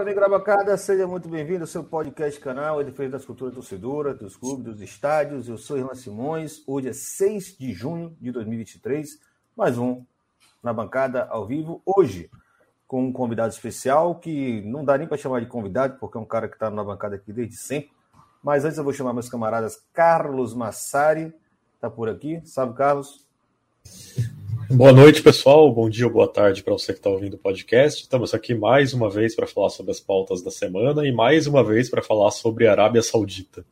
Salve, amigo da bancada, seja muito bem-vindo ao seu podcast canal, em defesa das culturas torcedoras, dos clubes, dos estádios. Eu sou Irlan Simões, hoje é 6 de junho de 2023, mais um na bancada ao vivo. Hoje, com um convidado especial, que não dá nem para chamar de convidado, porque é um cara que está na bancada aqui desde sempre. Mas antes eu vou chamar meus camaradas Carlos Massari, tá por aqui. Salve, Carlos. Boa noite, pessoal. Bom dia ou boa tarde para você que está ouvindo o podcast. Estamos aqui mais uma vez para falar sobre as pautas da semana e mais uma vez para falar sobre a Arábia Saudita.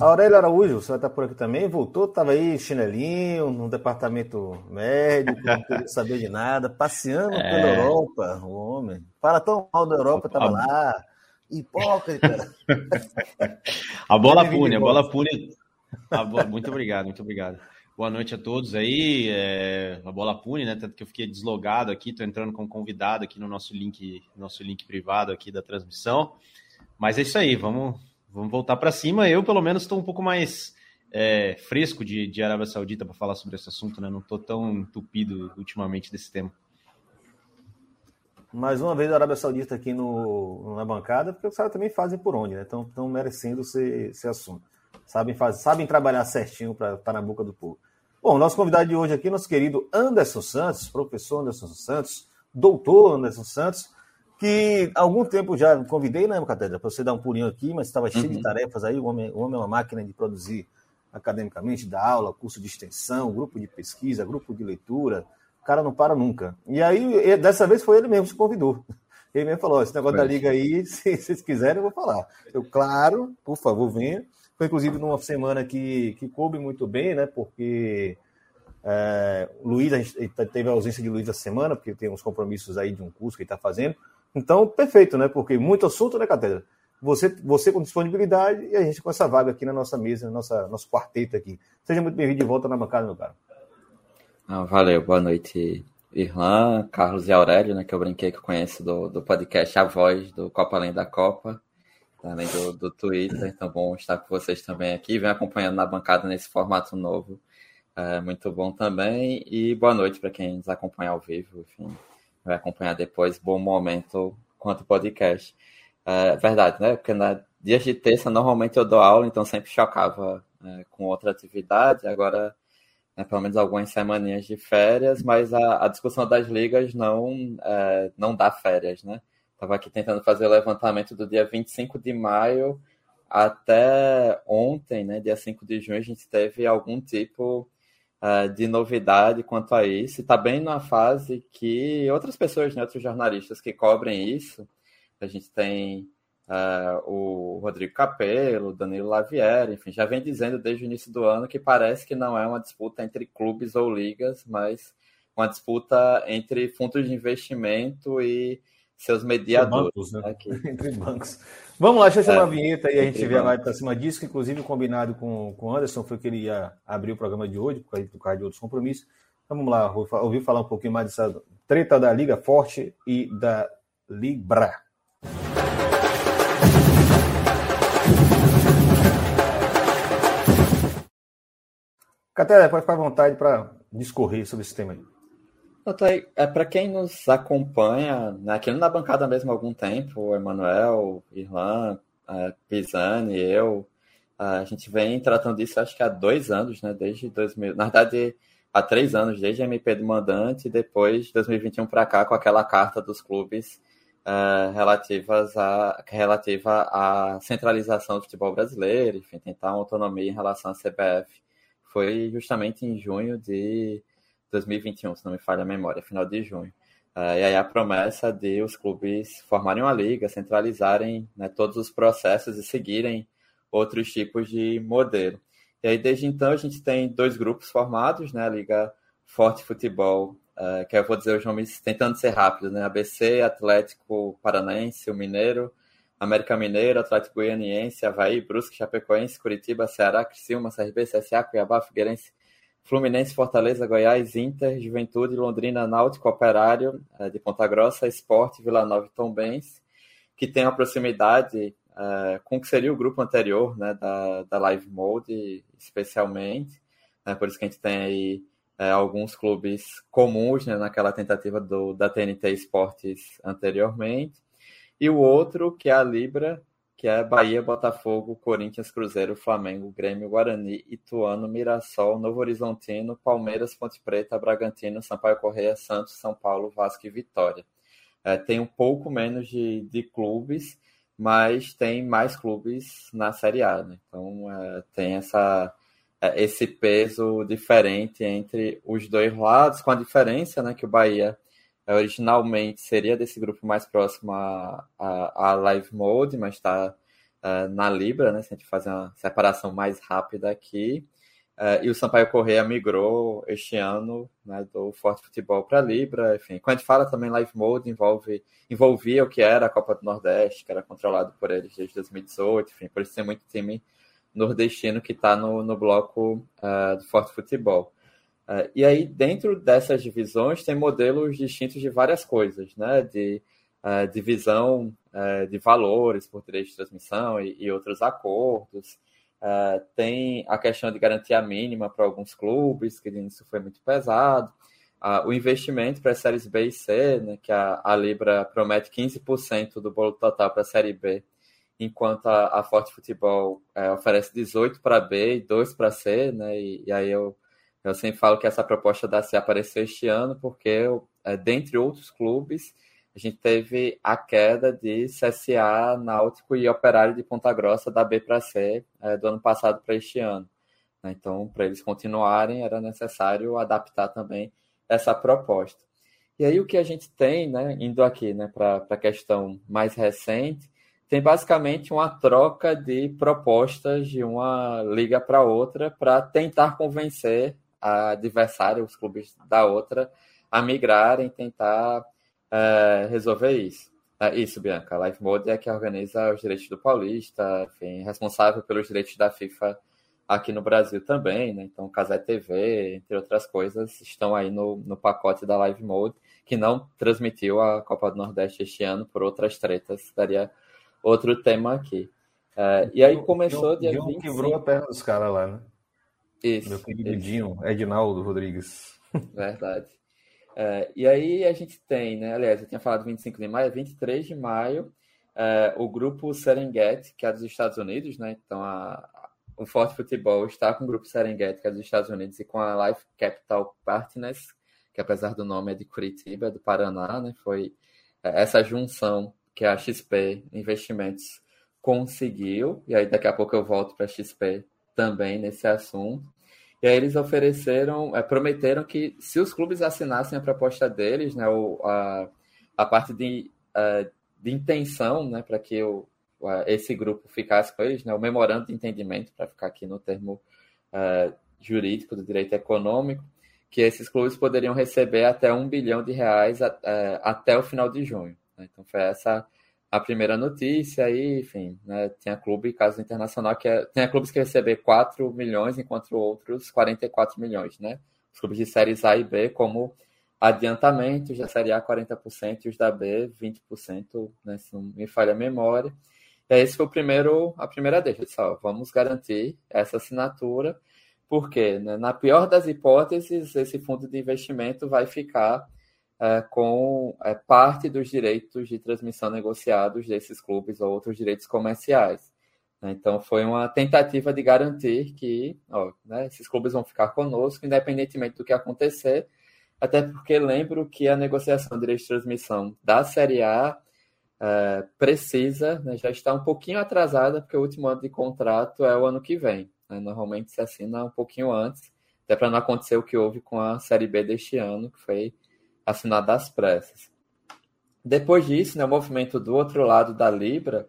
A Aurélia Araújo, você vai estar por aqui também, voltou, estava aí chinelinho, no departamento médico, não queria saber de nada, passeando é... pela Europa, o homem. Fala tão mal da Europa, estava a... lá, hipócrita. a bola pune, a bola pune. Muito obrigado, muito obrigado. Boa noite a todos aí. É, a bola pune, né? Tanto que eu fiquei deslogado aqui, estou entrando como convidado aqui no nosso link, nosso link privado aqui da transmissão. Mas é isso aí, vamos, vamos voltar para cima. Eu, pelo menos, estou um pouco mais é, fresco de, de Arábia Saudita para falar sobre esse assunto, né? Não estou tão entupido ultimamente desse tema. Mais uma vez a Arábia Saudita aqui no, na bancada, porque os caras também fazem por onde, né? Estão merecendo ser, ser assunto. Sabem, fazer, sabem trabalhar certinho para estar tá na boca do povo. Bom, nosso convidado de hoje aqui, nosso querido Anderson Santos, professor Anderson Santos, doutor Anderson Santos, que há algum tempo já convidei, né, Catedra, para você dar um pulinho aqui, mas estava cheio uhum. de tarefas aí. O homem, o homem é uma máquina de produzir academicamente, dar aula, curso de extensão, grupo de pesquisa, grupo de leitura. O cara não para nunca. E aí, dessa vez foi ele mesmo que se convidou. Ele mesmo falou: esse negócio da liga aí, se vocês quiserem, eu vou falar. Eu, claro, por favor, venha. Foi inclusive numa semana que, que coube muito bem, né? Porque é, Luiz, a gente teve a ausência de Luiz essa semana, porque tem uns compromissos aí de um curso que ele está fazendo. Então, perfeito, né? Porque muito assunto, né, Catedra? Você, você com disponibilidade e a gente com essa vaga aqui na nossa mesa, no nossa, nosso quarteto aqui. Seja muito bem-vindo de volta na bancada, meu cara. Ah, valeu, boa noite, Irlan, Carlos e Aurélio, né? Que eu brinquei que eu conheço do, do podcast A Voz, do Copa Além da Copa além do, do Twitter. Então, bom estar com vocês também aqui. Vem acompanhando na bancada nesse formato novo. É, muito bom também. E boa noite para quem nos acompanha ao vivo. Enfim, vai acompanhar depois. Bom momento quanto podcast. É verdade, né? Porque na dias de terça, normalmente eu dou aula, então sempre chocava é, com outra atividade. Agora, né, pelo menos algumas semaninhas de férias, mas a, a discussão das ligas não, é, não dá férias, né? Estava aqui tentando fazer o levantamento do dia 25 de maio até ontem, né, dia 5 de junho, a gente teve algum tipo uh, de novidade quanto a isso. Está bem na fase que outras pessoas, né, outros jornalistas que cobrem isso, a gente tem uh, o Rodrigo Capello, Danilo Lavieri, enfim, já vem dizendo desde o início do ano que parece que não é uma disputa entre clubes ou ligas, mas uma disputa entre fundos de investimento e seus mediadores. Bancos, né? Entre bancos. Vamos lá, deixa eu chamar é, a vinheta e a gente vai para cima disso, que inclusive combinado com, com o Anderson foi que ele ia abrir o programa de hoje, por causa de outros compromissos. Então vamos lá, ouvir falar um pouquinho mais dessa treta da Liga Forte e da Libra. Catélia, pode ficar à vontade para discorrer sobre esse tema aí. É para quem nos acompanha, né, aqui na bancada mesmo há algum tempo, o Emanuel, Irlan, é, Pisani, eu, a gente vem tratando disso acho que há dois anos, né? Desde 2000, na verdade, há três anos, desde a MP do mandante, e depois de 2021 para cá, com aquela carta dos clubes uh, relativas a, relativa à centralização do futebol brasileiro, enfim, tentar uma autonomia em relação à CBF. Foi justamente em junho de 2021, se não me falha a memória, final de junho. Uh, e aí a promessa de os clubes formarem uma liga, centralizarem né, todos os processos e seguirem outros tipos de modelo. E aí, desde então, a gente tem dois grupos formados, né? A Liga Forte Futebol, uh, que eu vou dizer os nomes tentando ser rápido, né? ABC, Atlético Paranaense, o Mineiro, América Mineiro, Atlético Goianiense, Havaí, Brusque, Chapecoense, Curitiba, Ceará, Criciúma, CRB, CSA, Cuiabá, Figueirense, Fluminense, Fortaleza, Goiás, Inter, Juventude, Londrina, Náutico, Operário, uh, de Ponta Grossa, Esporte, Vila Nova e Tombense, que tem uma proximidade uh, com o que seria o grupo anterior, né, da, da Live Mode, especialmente, né, por isso que a gente tem aí é, alguns clubes comuns né, naquela tentativa do, da TNT Esportes anteriormente. E o outro, que é a Libra, que é Bahia, Botafogo, Corinthians, Cruzeiro, Flamengo, Grêmio, Guarani, Ituano, Mirassol, Novo Horizontino, Palmeiras, Ponte Preta, Bragantino, Sampaio Correia, Santos, São Paulo, Vasco e Vitória. É, tem um pouco menos de, de clubes, mas tem mais clubes na Série A. Né? Então é, tem essa é, esse peso diferente entre os dois lados, com a diferença né, que o Bahia originalmente seria desse grupo mais próximo à, à, Live Mode, mas está uh, na Libra, né, se a gente fazer uma separação mais rápida aqui. Uh, e o Sampaio Correia migrou este ano né, do Forte Futebol para a Libra. Enfim, quando a gente fala também Live Mode, envolve, envolvia o que era a Copa do Nordeste, que era controlado por eles desde 2018. Enfim, por isso tem muito time nordestino que está no, no bloco uh, do Forte Futebol. Uh, e aí, dentro dessas divisões, tem modelos distintos de várias coisas, né? De uh, divisão de valores por direito de transmissão e, e outros acordos. tem a questão de garantia mínima para alguns clubes, que isso foi muito pesado. o investimento para as séries B e C, né, que a, a Libra promete 15% do bolo total para a série B, enquanto a, a Forte Futebol é, oferece 18 para B e 2 para C, né? E, e, aí eu, eu sempre falo que essa proposta da C apareceu este ano, porque, é, dentre outros clubes, a gente teve a queda de CSA, Náutico e Operário de Ponta Grossa da B para C é, do ano passado para este ano. Né? Então, para eles continuarem, era necessário adaptar também essa proposta. E aí o que a gente tem, né, indo aqui né, para a questão mais recente, tem basicamente uma troca de propostas de uma liga para outra para tentar convencer a adversária, os clubes da outra, a migrarem, tentar é, resolver isso. É isso, Bianca. A Life Mode é que organiza os direitos do Paulista, enfim, responsável pelos direitos da FIFA aqui no Brasil também, né? Então, Casé TV, entre outras coisas, estão aí no, no pacote da Live Mode, que não transmitiu a Copa do Nordeste este ano por outras tretas. Daria outro tema aqui. Uh, e aí começou dia Dinho 25. quebrou a perna dos caras lá, né? Isso. Meu querido isso. Dinho, Edinaldo Rodrigues. Verdade. Uh, e aí a gente tem, né? Aliás, eu tinha falado 25 de maio, 23 de maio, uh, o grupo Serengeti, que é dos Estados Unidos, né? Então a, o Forte Futebol está com o grupo Serengeti, que é dos Estados Unidos, e com a Life Capital Partners, que apesar do nome é de Curitiba, é do Paraná, né? Foi essa junção que a XP Investimentos conseguiu, e aí daqui a pouco eu volto para a XP também nesse assunto. E aí eles ofereceram, é, prometeram que se os clubes assinassem a proposta deles, né, o, a, a parte de, a, de intenção, né, para que o, a, esse grupo ficasse com eles, né, o memorando de entendimento, para ficar aqui no termo é, jurídico do direito econômico, que esses clubes poderiam receber até um bilhão de reais até o final de junho. Né? Então foi essa a primeira notícia aí, enfim, né? Tinha clube, caso internacional, que é, tinha clubes que receber 4 milhões, enquanto outros 44 milhões, né? Os clubes de séries A e B, como adiantamento, já Série A 40% e os da B 20%, né? Se não me falha a memória. E esse foi o primeiro, a primeira deixa, pessoal. Vamos garantir essa assinatura, porque né, na pior das hipóteses, esse fundo de investimento vai ficar é, com é, parte dos direitos de transmissão negociados desses clubes ou outros direitos comerciais. Né? Então, foi uma tentativa de garantir que ó, né, esses clubes vão ficar conosco, independentemente do que acontecer, até porque lembro que a negociação de direitos de transmissão da Série A é, precisa, né, já está um pouquinho atrasada, porque o último ano de contrato é o ano que vem. Né? Normalmente se assina um pouquinho antes, até para não acontecer o que houve com a Série B deste ano, que foi assinado às pressas. Depois disso, né, o movimento do outro lado da Libra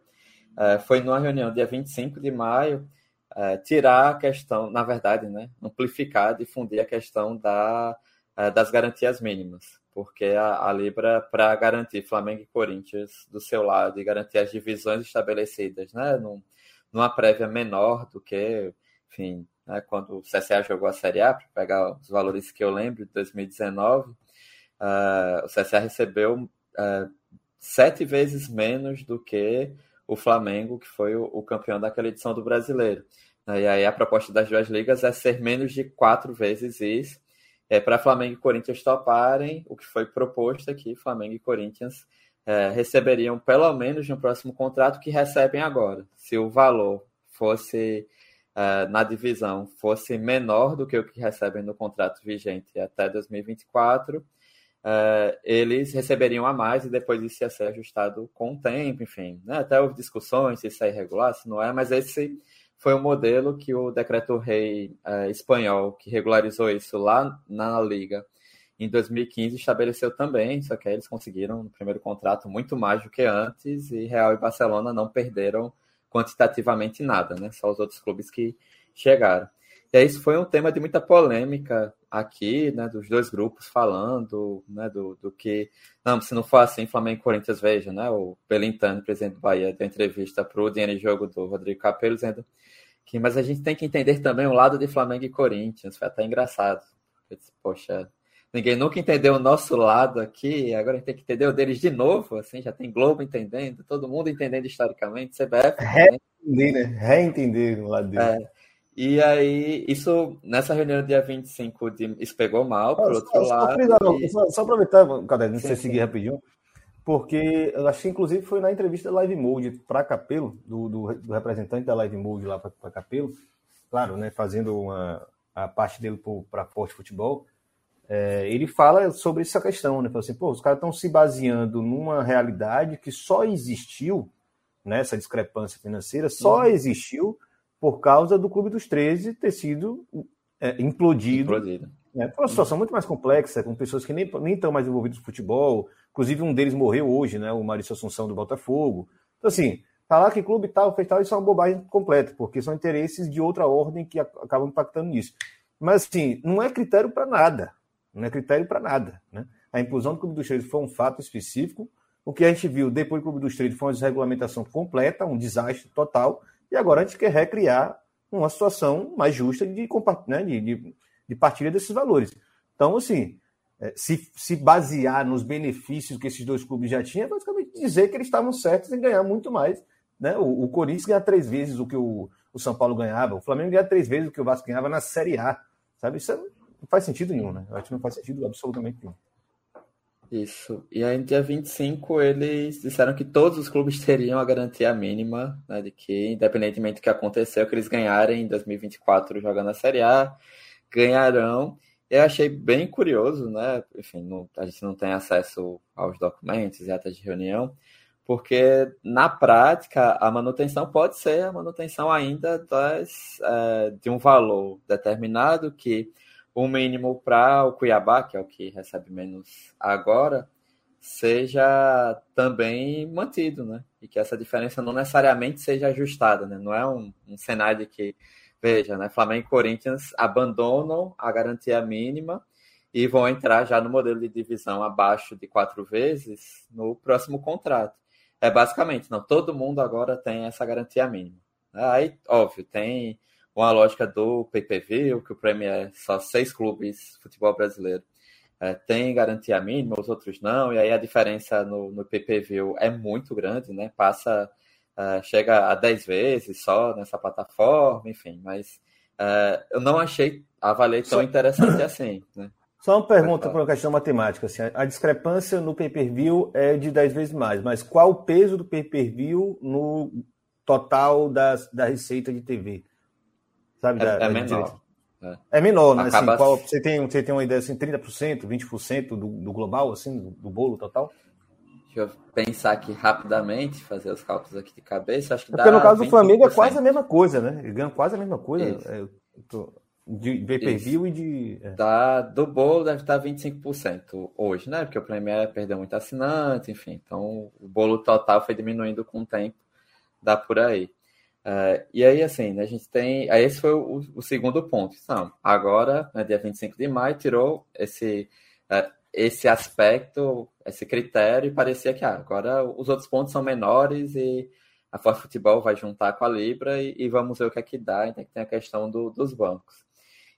é, foi numa reunião dia 25 de maio é, tirar a questão, na verdade, né, amplificar, difundir a questão da, é, das garantias mínimas, porque a, a Libra, para garantir Flamengo e Corinthians do seu lado e garantir as divisões estabelecidas, né, num, numa prévia menor do que, enfim, né, quando o CSA jogou a Série A, para pegar os valores que eu lembro, de 2019, uh, o CSA recebeu uh, sete vezes menos do que o Flamengo, que foi o, o campeão daquela edição do Brasileiro. E aí a proposta das duas ligas é ser menos de quatro vezes isso. É, para Flamengo e Corinthians toparem, o que foi proposto aqui, Flamengo e Corinthians é, receberiam pelo menos no próximo contrato que recebem agora. Se o valor fosse é, na divisão fosse menor do que o que recebem no contrato vigente até 2024, é, eles receberiam a mais e depois isso ia ser ajustado com o tempo, enfim. Né? Até houve discussões se isso é irregular, se não é, mas esse foi o modelo que o decreto-rei é, espanhol, que regularizou isso lá na Liga, em 2015 estabeleceu também, só que aí eles conseguiram no primeiro contrato muito mais do que antes e Real e Barcelona não perderam quantitativamente nada, né? Só os outros clubes que chegaram. E aí isso foi um tema de muita polêmica aqui, né, dos dois grupos falando, né, do, do que, não, se não for assim, Flamengo e Corinthians, veja, né, o Belintani, presidente do Bahia, deu entrevista para o Dinheiro de Jogo do Rodrigo Capello, dizendo que, mas a gente tem que entender também o lado de Flamengo e Corinthians, foi até engraçado. Eu disse, Poxa, ninguém nunca entendeu o nosso lado aqui, agora a gente tem que entender o deles de novo, assim, já tem Globo entendendo, todo mundo entendendo historicamente, CBF... Reentender, né? Reentender o lado deles. É. E aí, isso, nessa reunião do dia 25, de, isso pegou mal, por outro só, lado. Só, e... só, só aproveitar, cadê? Não sei seguir rapidinho, porque eu acho que inclusive foi na entrevista da Live Mode para Capelo, do, do, do, representante da Live Mode lá para Capelo, claro, né, fazendo uma, a parte dele para Forte Futebol, é, ele fala sobre essa questão, né? Fala assim, pô, os caras estão se baseando numa realidade que só existiu, né, essa discrepância financeira, só uhum. existiu por causa do Clube dos 13 ter sido é, implodido. implodido. Né? Foi uma situação muito mais complexa, com pessoas que nem, nem estão mais envolvidas no futebol. Inclusive, um deles morreu hoje, né? o Maurício Assunção do Botafogo. Então, assim, falar que clube tal, fez tal, isso é uma bobagem completa, porque são interesses de outra ordem que acabam impactando nisso. Mas, assim, não é critério para nada. Não é critério para nada. Né? A inclusão do Clube dos 13 foi um fato específico. O que a gente viu depois do Clube dos 13 foi uma desregulamentação completa, um desastre total. E agora a gente quer recriar uma situação mais justa de, né, de, de, de partilha desses valores. Então, assim, é, se, se basear nos benefícios que esses dois clubes já tinham, é basicamente dizer que eles estavam certos em ganhar muito mais. Né? O, o Corinthians ganha três vezes o que o, o São Paulo ganhava, o Flamengo ganha três vezes o que o Vasco ganhava na Série A. Sabe? Isso é, não faz sentido nenhum, né? Eu acho que não faz sentido absolutamente nenhum. Isso. E aí, dia 25, eles disseram que todos os clubes teriam a garantia mínima, né, de que, independentemente do que aconteceu, que eles ganharem em 2024 jogando a Série A, ganharão. Eu achei bem curioso, né? Enfim, não, a gente não tem acesso aos documentos e atas de reunião, porque na prática a manutenção pode ser a manutenção ainda das, é, de um valor determinado que o mínimo para o Cuiabá, que é o que recebe menos agora, seja também mantido, né? E que essa diferença não necessariamente seja ajustada, né? Não é um, um cenário que, veja, né? Flamengo e Corinthians abandonam a garantia mínima e vão entrar já no modelo de divisão abaixo de quatro vezes no próximo contrato. É basicamente, não, todo mundo agora tem essa garantia mínima. Aí, óbvio, tem com a lógica do PPV, que o prêmio é só seis clubes futebol brasileiro é, tem garantia mínima, os outros não, e aí a diferença no, no PPV é muito grande, né? Passa, uh, chega a dez vezes só nessa plataforma, enfim, mas uh, eu não achei, avaliei tão só... interessante assim, né? Só uma pergunta para uma questão matemática. Assim, a discrepância no pay-per-view é de 10 vezes mais, mas qual o peso do pay-per-view no total das, da receita de TV? Sabe, é, da, é menor. É. é. menor, né? Acaba... Assim, qual, você, tem, você tem uma ideia assim, 30%, 20% do, do global, assim, do, do, bolo total? Deixa eu pensar aqui rapidamente, fazer os cálculos aqui de cabeça. Acho que é porque no caso do Flamengo é quase a mesma coisa, né? Ele ganha quase a mesma coisa. É, tô... De pay-per-view e de. É. Do bolo deve estar 25% hoje, né? Porque o Premiere perdeu muito assinante, enfim. Então o bolo total foi diminuindo com o tempo, dá por aí. Uh, e aí, assim, né, a gente tem. Aí esse foi o, o segundo ponto. Então, agora, né, dia 25 de maio, tirou esse, uh, esse aspecto, esse critério, e parecia que ah, agora os outros pontos são menores e a Forte Futebol vai juntar com a Libra e, e, vamos ver o que é que dá. Então, tem a questão do, dos bancos.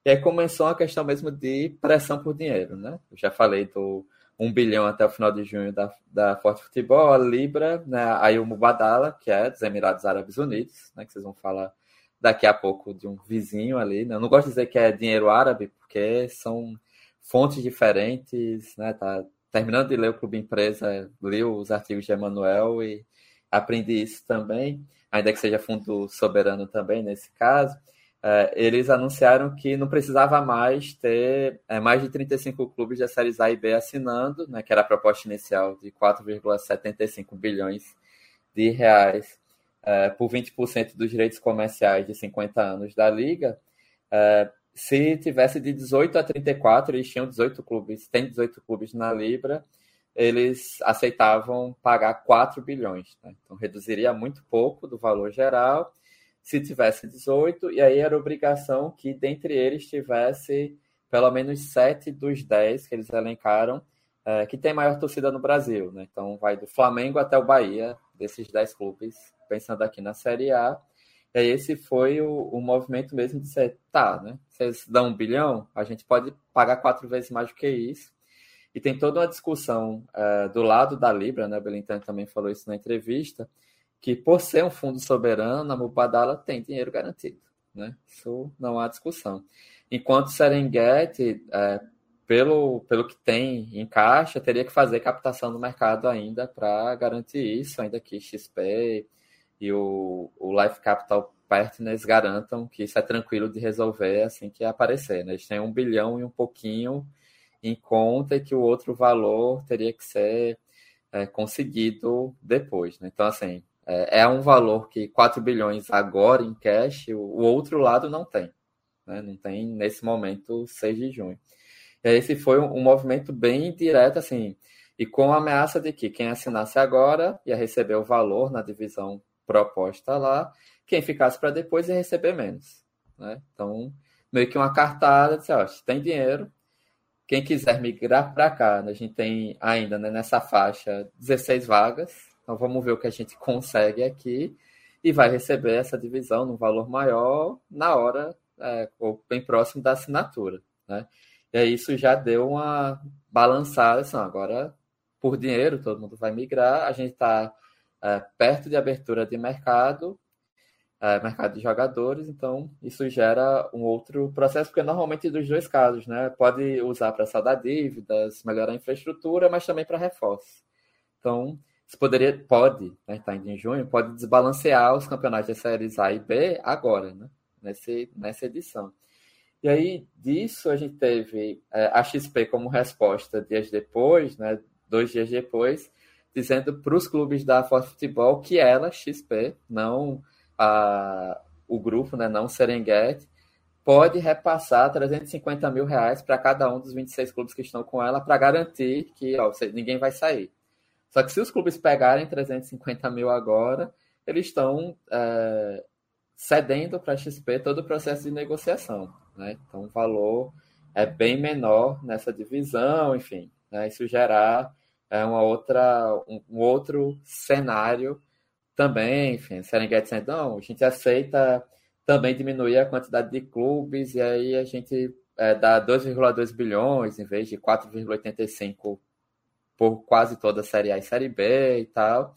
E aí começou a questão mesmo de pressão por dinheiro, né? Eu já falei do 1 bilhão até o final de junho da, da Forte Futebol, a Libra, né? aí o Mubadala, que é dos Emirados Árabes Unidos, né? Que vocês vão falar daqui a pouco de um vizinho ali. Né? Eu não gosto de dizer que é dinheiro árabe, porque são fontes diferentes, né? Tá terminando de ler o Clube Empresa, li os artigos de Emanuel e aprendi isso também, ainda que seja fundo soberano também nesse caso é, eles anunciaram que não precisava mais ter é, mais de 35 clubes da séries A e B assinando, né, que era a proposta inicial de 4,75 bilhões de reais é, por 20% dos direitos comerciais de 50 anos da liga. É, se tivesse de 18 a 34, eles tinham 18 clubes, tem 18 clubes na Libra, eles aceitavam pagar 4 bilhões. Né? Então reduziria muito pouco do valor geral se tivesse 18, e aí era obrigação que dentre eles tivesse pelo menos 7 dos 10 que eles elencaram, é, que tem maior torcida no Brasil. Né? Então vai do Flamengo até o Bahia, desses 10 clubes, pensando aqui na Série A. E aí esse foi o, o movimento mesmo de ser, tá, né? Vocês dão um bilhão, a gente pode pagar quatro vezes mais do que isso. E tem toda uma discussão é, do lado da Libra, né? O Belintan também falou isso na entrevista, que por ser um fundo soberano, a Mubadala tem dinheiro garantido. Né? Isso não há discussão. Enquanto Serengeti, é, pelo, pelo que tem em caixa, teria que fazer captação no mercado ainda para garantir isso, ainda que XP e o, o Life Capital Partners garantam que isso é tranquilo de resolver assim que aparecer. Né? Eles têm um bilhão e um pouquinho em conta e que o outro valor teria que ser é, conseguido depois. Né? Então, assim, é, é um valor que 4 bilhões agora em cash, o, outro lado não tem. Né? Não tem nesse momento 6 de junho. E esse foi um, um movimento bem direto, assim, e com a ameaça de que quem assinasse agora ia receber o valor na divisão proposta lá, quem ficasse para depois ia receber menos. Né? Então, meio que uma cartada, disse, ó, tem dinheiro, quem quiser migrar para cá, né? a gente tem ainda né, nessa faixa 16 vagas, então vamos ver o que a gente consegue aqui e vai receber essa divisão num valor maior na hora, é, ou bem próximo da assinatura. Né? E aí isso já deu uma balançada, assim, agora por dinheiro todo mundo vai migrar, a gente está é, perto de abertura de mercado, é, mercado de jogadores, então isso gera um outro processo, porque normalmente dos dois casos, né? Pode usar para saldar dívidas, melhorar a infraestrutura, mas também para reforço. Então, isso poderia, pode, né, tá indo em junho, pode desbalancear os campeonatos de séries A e B agora, né, nesse, nessa edição. E aí, disso, a gente teve é, a XP como resposta dias depois, né, dois dias depois, dizendo para os clubes da Forte Futebol que ela, XP, não a, o grupo, né, não Serengeti, pode repassar 350 mil reais para cada um dos 26 clubes que estão com ela para garantir que ó, ninguém vai sair. Só que se os clubes pegarem 350 mil agora, eles estão é, cedendo para a XP todo o processo de negociação. Né? Então o valor é bem menor nessa divisão, enfim. Né? Isso gerar é, uma outra, um, um outro cenário também, enfim, Serengeti dizendo, não, a gente aceita também diminuir a quantidade de clubes e aí a gente é, dá 2,2 bilhões em vez de 4,85 por quase toda a Série A e Série B e tal.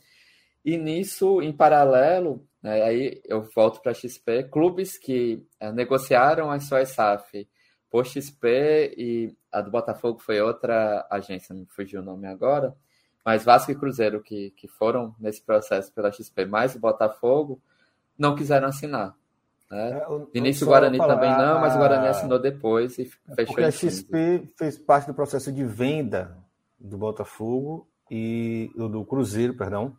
E nisso, em paralelo, né, aí eu volto para a XP, clubes que é, negociaram as suas SAF por XP e a do Botafogo foi outra agência, me fugiu o nome agora, mas Vasco e Cruzeiro que, que foram nesse processo pela XP, mais o Botafogo, não quiseram assinar. Né? É, Início o Guarani falar, também não, mas o Guarani assinou depois e fechou. Porque a XP fez parte do processo de venda do Botafogo e do Cruzeiro, perdão,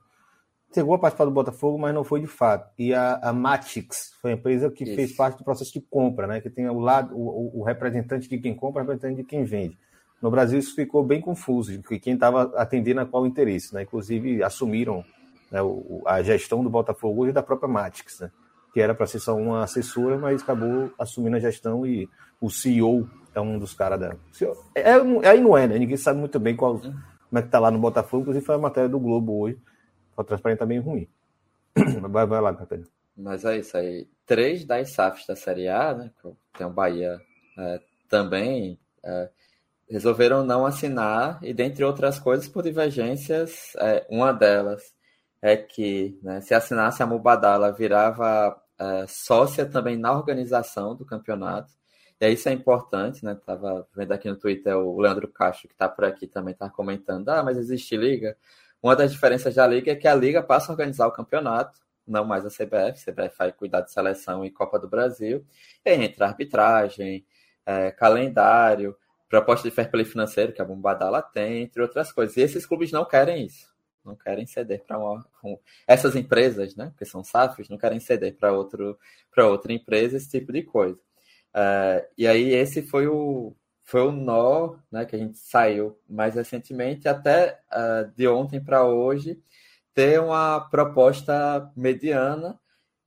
chegou a participar do Botafogo, mas não foi de fato. E a, a Matix foi a empresa que Isso. fez parte do processo de compra, né? Que tem o lado o, o, representante de quem compra, o representante de quem vende. No Brasil isso ficou bem confuso, porque quem estava atendendo a qual interesse, né? Inclusive assumiram né, o, a gestão do Botafogo hoje da própria Matix, né? Que era para ser só uma assessora, mas acabou assumindo a gestão e o CEO é um dos caras da. É, é, aí não é, né? Ninguém sabe muito bem qual, como é que tá lá no Botafogo, inclusive foi a matéria do Globo hoje a transparência tá bem ruim. Vai, vai lá, Catarina. Mas é isso aí. Três das SAFs da Série A, né? Tem o Bahia é, também, é, resolveram não assinar, e dentre outras coisas, por divergências, é, uma delas é que né, se assinasse a Mubadala virava é, sócia também na organização do campeonato. E isso é importante, né? Tava vendo aqui no Twitter o Leandro Castro, que está por aqui também, está comentando: ah, mas existe liga? Uma das diferenças da Liga é que a Liga passa a organizar o campeonato, não mais a CBF. A CBF vai cuidar de seleção e Copa do Brasil. E aí entra arbitragem, é, calendário, proposta de fair play financeiro, que a Bombadala tem, entre outras coisas. E esses clubes não querem isso. Não querem ceder para uma. Um, essas empresas, né? Que são SAFs, não querem ceder para outra empresa esse tipo de coisa. É, e aí, esse foi o, foi o nó né, que a gente saiu mais recentemente, até uh, de ontem para hoje, ter uma proposta mediana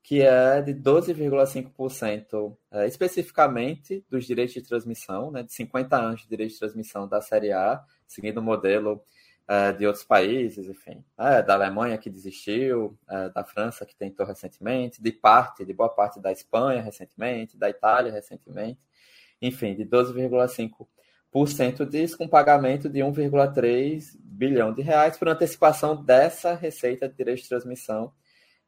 que é de 12,5% é, especificamente dos direitos de transmissão, né, de 50 anos de direitos de transmissão da Série A, seguindo o modelo é, de outros países, enfim, é, da Alemanha que desistiu, é, da França que tentou recentemente, de parte, de boa parte da Espanha recentemente, da Itália recentemente enfim, de 12,5% disso, com pagamento de 1,3 bilhão de reais por antecipação dessa receita de direito de transmissão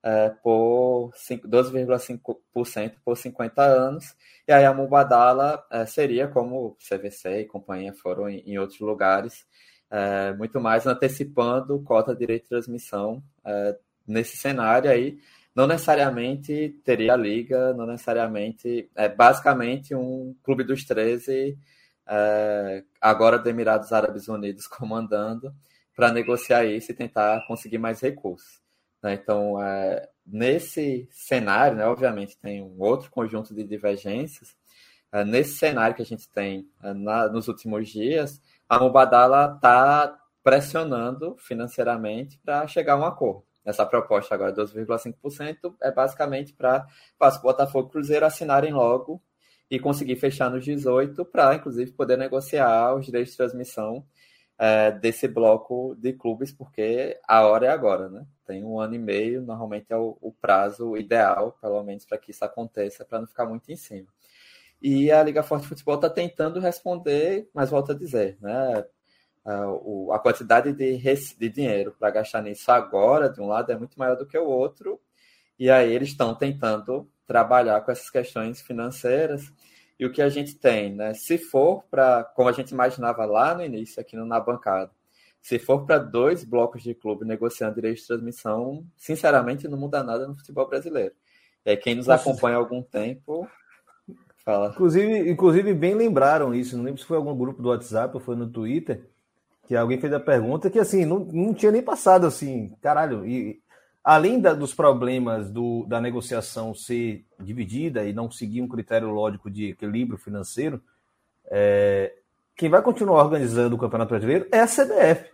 é, por 12,5% por 50 anos. E aí a Mubadala é, seria, como CVC e companhia foram em, em outros lugares, é, muito mais antecipando cota de direito de transmissão é, nesse cenário aí não necessariamente teria a liga, não necessariamente. É basicamente um clube dos 13, é, agora do Emirados Árabes Unidos comandando, para negociar isso e tentar conseguir mais recursos. Né? Então, é, nesse cenário, né, obviamente, tem um outro conjunto de divergências. É, nesse cenário que a gente tem é, na, nos últimos dias, a Mubadala está pressionando financeiramente para chegar a um acordo. Essa proposta agora, 12,5%, é basicamente para o Botafogo e Cruzeiro assinarem logo e conseguir fechar nos 18 para, inclusive, poder negociar os direitos de transmissão é, desse bloco de clubes, porque a hora é agora, né? Tem um ano e meio, normalmente é o, o prazo ideal, pelo menos, para que isso aconteça, para não ficar muito em cima. E a Liga Forte Futebol está tentando responder, mas volto a dizer, né? A quantidade de, de dinheiro para gastar nisso agora, de um lado, é muito maior do que o outro, e aí eles estão tentando trabalhar com essas questões financeiras. E o que a gente tem, né? Se for para, como a gente imaginava lá no início, aqui na bancada, se for para dois blocos de clube negociando direitos de transmissão, sinceramente não muda nada no futebol brasileiro. É, quem nos acompanha há algum tempo fala. Inclusive, inclusive, bem lembraram isso. Não lembro se foi algum grupo do WhatsApp ou foi no Twitter que alguém fez a pergunta que assim não, não tinha nem passado assim, caralho. E além da, dos problemas do, da negociação ser dividida e não seguir um critério lógico de equilíbrio financeiro, é, quem vai continuar organizando o Campeonato Brasileiro é a CBF.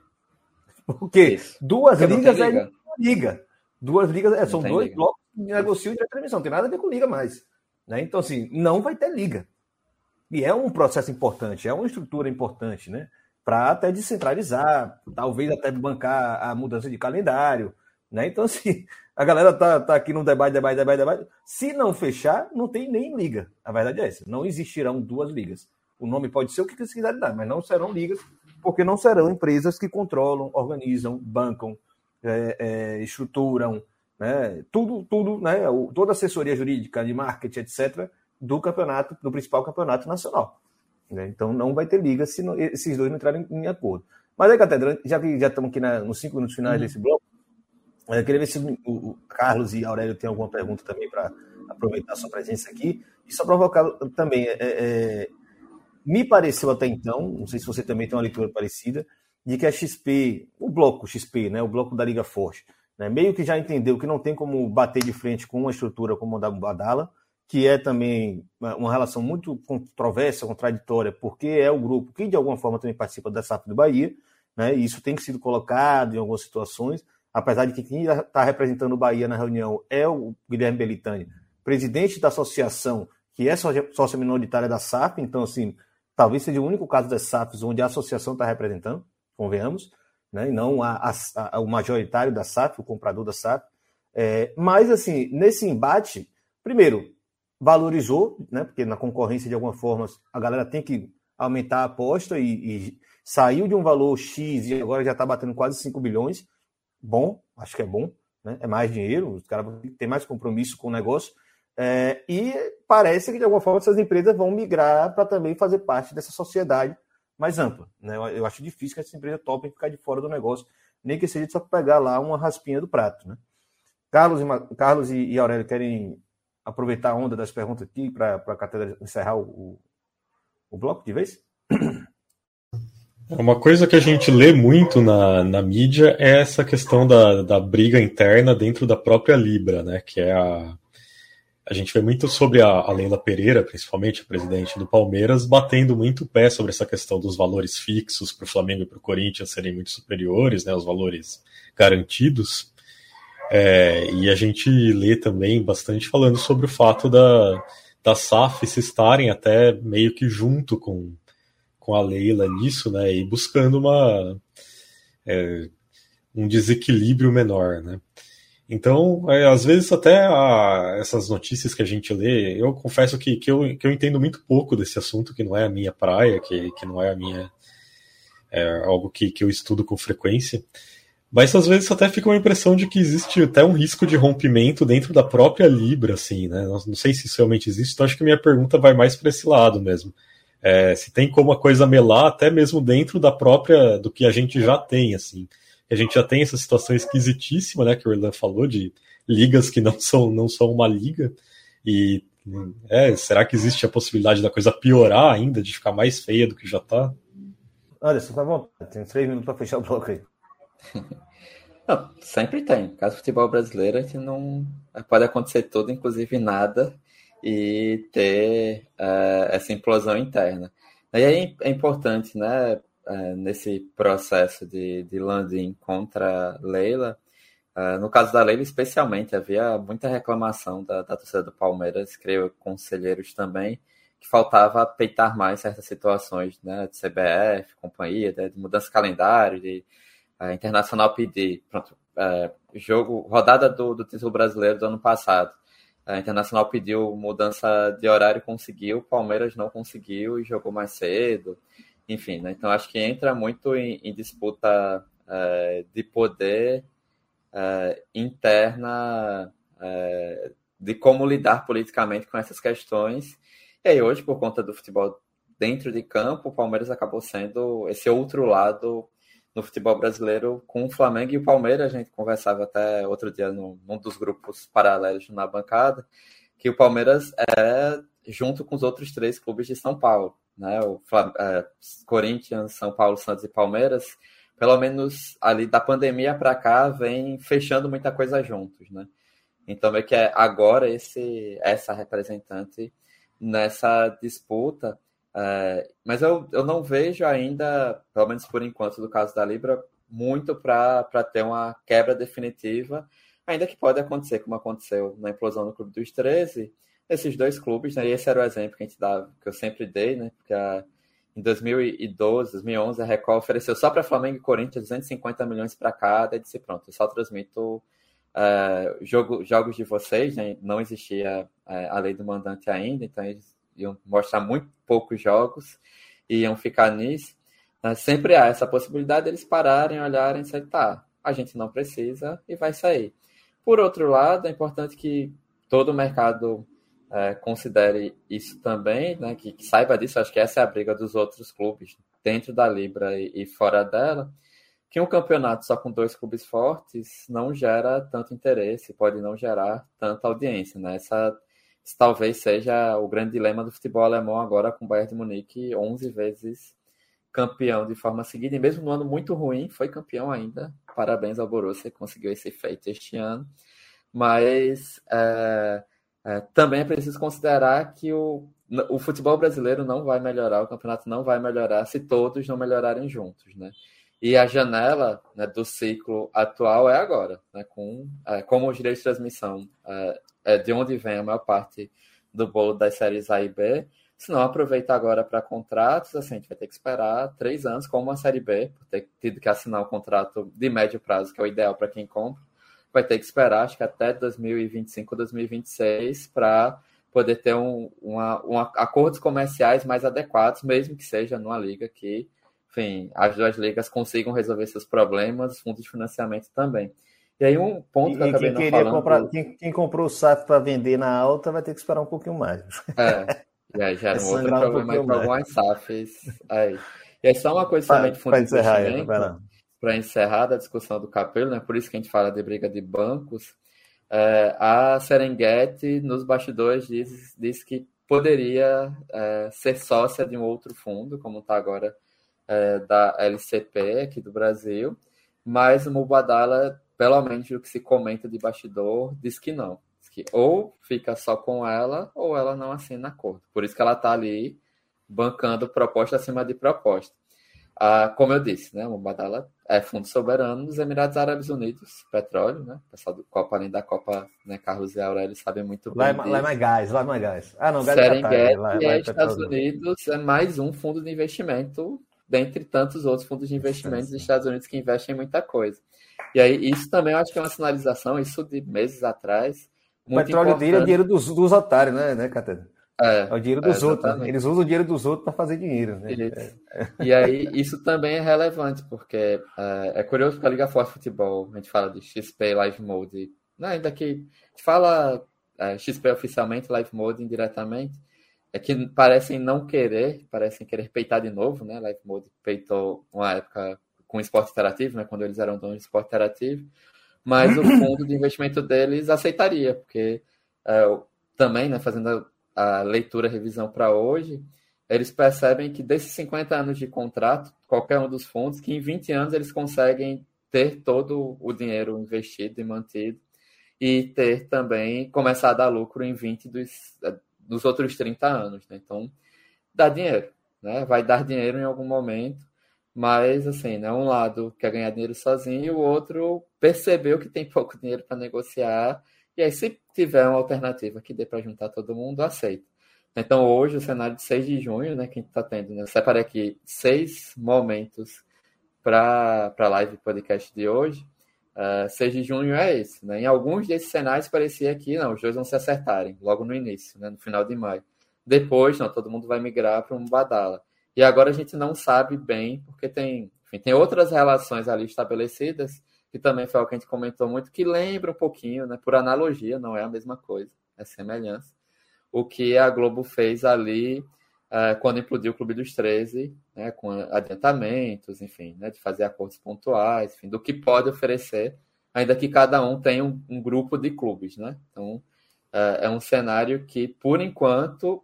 Porque Isso. duas Porque ligas liga. é liga. Duas ligas é, são dois liga. blocos que negociam de transmissão, não tem nada a ver com liga mais. Né? Então, assim, não vai ter liga. E é um processo importante, é uma estrutura importante, né? para até descentralizar, talvez até bancar a mudança de calendário. Né? Então, assim, a galera tá, tá aqui no debate, debate, debate, debate. Se não fechar, não tem nem liga. A verdade é essa. Não existirão duas ligas. O nome pode ser o que você quiser dar, mas não serão ligas, porque não serão empresas que controlam, organizam, bancam, é, é, estruturam, né? tudo, tudo, né? toda a assessoria jurídica de marketing, etc., do campeonato, do principal campeonato nacional. Né? Então não vai ter liga se não, esses dois não entrarem em, acordo. Mas aí, Catedra, já que já estamos aqui na, nos cinco minutos finais uhum. desse bloco, eu queria ver se o, o Carlos e Aurélio têm alguma pergunta também para aproveitar a sua presença aqui. E só provocar também, é, é, me pareceu até então, não sei se você também tem uma leitura parecida, de que a XP, o bloco XP, né, o bloco da Liga Forte, né, meio que já entendeu que não tem como bater de frente com uma estrutura como a da Badala, que é também uma relação muito controversa, contraditória, porque é o grupo que de alguma forma também participa da SAF do Bahia, né, e isso tem que colocado em algumas situações, apesar de que quem está representando o Bahia na reunião é o Guilherme Belitani, presidente da associação, que é sócia minoritária da SAF, então, assim, talvez seja o único caso das SAFs onde a associação está representando, convenhamos, né, e não a, a, a, o majoritário da SAF, o comprador da SAF. É, mas, assim, nesse embate, primeiro, valorizou, né, porque na concorrência, de alguma forma, a galera tem que aumentar a aposta e, e saiu de um valor X e agora já está batendo quase 5 bilhões. Bom, acho que é bom, né? é mais dinheiro, os caras têm mais compromisso com o negócio. É, e parece que, de alguma forma, essas empresas vão migrar para também fazer parte dessa sociedade mais ampla. Né? Eu, eu acho difícil que essas empresas topem ficar de fora do negócio, nem que seja só pegar lá uma raspinha do prato. Né? Carlos, e, Carlos e, e Aurélio querem aproveitar a onda das perguntas aqui para a Catedra encerrar o, o, bloco de vez? Uma coisa que a gente lê muito na, na mídia é essa questão da, da briga interna dentro da própria Libra, né? Que é a, a gente vê muito sobre a, a Leila Pereira, principalmente a presidente do Palmeiras, batendo muito o pé sobre essa questão dos valores fixos para o Flamengo e para o Corinthians serem muito superiores, né, os valores garantidos. É, e a gente lê também bastante falando sobre o fato da, da SAF se estarem até meio que junto com, com a Leila nisso, né, e buscando uma, é, um desequilíbrio menor, né. Então, é, às vezes até a, essas notícias que a gente lê, eu confesso que, que, eu, que eu entendo muito pouco desse assunto, que não é a minha praia, que, que não é a minha. É algo que, que eu estudo com frequência. Mas às vezes até fica uma impressão de que existe até um risco de rompimento dentro da própria Libra, assim, né? Não, não sei se isso realmente existe, então acho que minha pergunta vai mais para esse lado mesmo. É, se tem como a coisa melar até mesmo dentro da própria, do que a gente já tem, assim a gente já tem essa situação esquisitíssima, né, que o Orlan falou, de ligas que não são, não são uma liga. E é, será que existe a possibilidade da coisa piorar ainda, de ficar mais feia do que já está? Anderson, tá bom. Tem três minutos para fechar o bloco aí. Não, sempre tem. No caso do futebol brasileiro, a gente não. Pode acontecer tudo, inclusive nada, e ter uh, essa implosão interna. Aí é, é importante, né, uh, nesse processo de, de Landim contra Leila, uh, no caso da Leila especialmente, havia muita reclamação da, da torcida do Palmeiras, creio conselheiros também, que faltava peitar mais certas situações né, de CBF, companhia, de, de mudança de calendário, de uh, Internacional pedir, pronto, jogo, rodada do, do título brasileiro do ano passado. A Internacional pediu mudança de horário, conseguiu, Palmeiras não conseguiu e jogou mais cedo enfim, né? Então acho que entra muito em, em disputa é, de poder é, interna é, de como lidar politicamente com essas questões. E aí hoje, por conta do futebol dentro de campo, o Palmeiras acabou sendo esse outro lado no futebol brasileiro com o Flamengo e o Palmeiras. A gente conversava até outro dia num dos grupos paralelos na bancada, que o Palmeiras é junto com os outros três clubes de São Paulo né? O é, Corinthians, São Paulo, Santos e Palmeiras, pelo menos ali da pandemia para cá, vem fechando muita coisa juntos, né? Então é que agora esse essa representante nessa disputa, é, mas eu, eu não vejo ainda, pelo menos por enquanto, do caso da Libra, muito para ter uma quebra definitiva, ainda que pode acontecer, como aconteceu na implosão do Clube dos 13, esses dois clubes, né? E esse era o exemplo que a gente dava, que eu sempre dei, né? Porque a, em 2012, 2011, a Record ofereceu só para Flamengo e Corinthians 250 milhões para cada e disse: pronto, eu só transmito uh, jogo, jogos de vocês, né? Não existia uh, a lei do mandante ainda, então eles iam mostrar muito poucos jogos e iam ficar nisso. Uh, sempre há essa possibilidade deles pararem, olharem e tá, a gente não precisa e vai sair. Por outro lado, é importante que todo o mercado é, considere isso também, né, que, que, saiba disso, acho que essa é a briga dos outros clubes, dentro da Libra e, e, fora dela, que um campeonato só com dois clubes fortes não gera tanto interesse, pode não gerar tanta audiência. Né? Essa, esse talvez seja o grande dilema do futebol alemão agora com o Bayern de Munique 11 vezes campeão de forma seguida, e mesmo no ano muito ruim, foi campeão ainda. Parabéns ao Borussia, conseguiu esse feito este ano. Mas é, é, também é preciso considerar que o, o futebol brasileiro não vai melhorar, o campeonato não vai melhorar se todos não melhorarem juntos, né? E a janela né, do ciclo atual é agora, né, com é, como os direitos de transmissão é, é de onde vem a maior parte do bolo das séries A e B. Se não aproveita agora para contratos, assim, a gente vai ter que esperar três anos, como a Série B, por ter tido que assinar um contrato de médio prazo, que é o ideal para quem compra. Vai ter que esperar, acho que até 2025, 2026, para poder ter um, uma, um, acordos comerciais mais adequados, mesmo que seja numa liga que, enfim, as duas ligas consigam resolver seus problemas, fundos de financiamento também. E aí um ponto que eu acabei não falando... Comprar, quem, quem, comprou o SAF para vender na alta vai ter que esperar um pouquinho mais. É, e aí já era um outro problema um para algumas SAFs. Aí. E aí só uma coisa também de fundo de investimento, para encerrar a discussão do Capelo, né? por isso que a gente fala de briga de bancos, é, a Serengeti, nos bastidores, diz, diz que poderia é, ser sócia de um outro fundo, como está agora é, da LCP aqui do Brasil, mas o Mubadala pelo menos o que se comenta de bastidor, diz que não. Diz que ou fica só com ela, ou ela não assina acordo. Por isso que ela está ali bancando proposta acima de proposta. Ah, como eu disse, né, o Badala é fundo soberano dos Emirados Árabes Unidos, petróleo, né? O pessoal do Copa, além da Copa, né, Carlos e Aurélio sabem muito bem. Lá, é, lá é mais gás, lá é mais gás. Ah, não, gás Serengeti é lá, lá é Estados Unidos é mais um fundo de investimento, dentre tantos outros fundos de investimento dos Estados Unidos que investem em muita coisa. E aí, isso também eu acho que é uma sinalização, isso de meses atrás. O petróleo importante. dele é dinheiro dos, dos otários, né, né Catena? É, é, o dinheiro dos é, outros. Né? Eles usam o dinheiro dos outros para fazer dinheiro. Né? É. E aí, isso também é relevante, porque é, é, curioso que a Liga Forte Futebol, a gente fala de XP Live Mode, né, ainda que a gente fala é, XP oficialmente, Live Mode indiretamente, é que parecem não querer, parecem querer peitar de novo, né? Live Mode peitou uma época com esporte interativo, né, quando eles eram donos de esporte interativo, mas o fundo de investimento deles aceitaria, porque também, né, fazendo a, leitura, revisão para hoje, eles percebem que desses 50 anos de contrato, qualquer um dos fundos, que em 20 anos eles conseguem ter todo o dinheiro investido e mantido e ter também, começar a dar lucro em 20 dos, dos outros 30 anos. Né? Então, dá dinheiro, né? vai dar dinheiro em algum momento mas, assim, né, um lado quer ganhar dinheiro sozinho e o outro percebeu que tem pouco dinheiro para negociar. E aí, se tiver uma alternativa que dê para juntar todo mundo, aceita. Então, hoje, o cenário de 6 de junho, né, que a gente está tendo, né, eu separei aqui seis momentos para a live podcast de hoje. Uh, eh, 6 de junho é esse. Né? Em alguns desses cenários parecia que não, os dois vão se acertarem logo no início, né, no final de maio. Depois, não, todo mundo vai migrar para um badala. E agora a gente não sabe bem, porque tem, enfim, tem outras relações ali estabelecidas, que também foi o que a gente comentou muito, que lembra um pouquinho, né, por analogia, não é a mesma coisa, é semelhança, o que a Globo fez ali é, quando implodiu o Clube dos 13, né, com adiantamentos, enfim, né, de fazer acordos pontuais, enfim, do que pode oferecer, ainda que cada um tenha um, um grupo de clubes, né? Então, é, é um cenário que, por enquanto,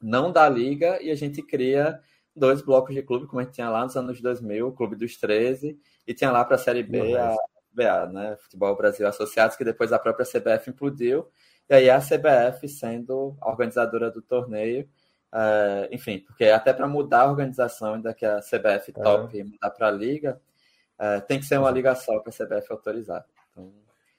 não da liga e a gente cria dois blocos de clube, como a gente tinha lá nos anos 2000, o Clube dos 13, e tinha lá para a Série B a BA, né? Futebol Brasil Associados, que depois a própria CBF implodiu, e aí a CBF sendo a organizadora do torneio, uh, enfim, porque até para mudar a organização, ainda que a CBF é. top mudar para a liga, uh, tem que ser uma liga só para a CBF autorizar. Então,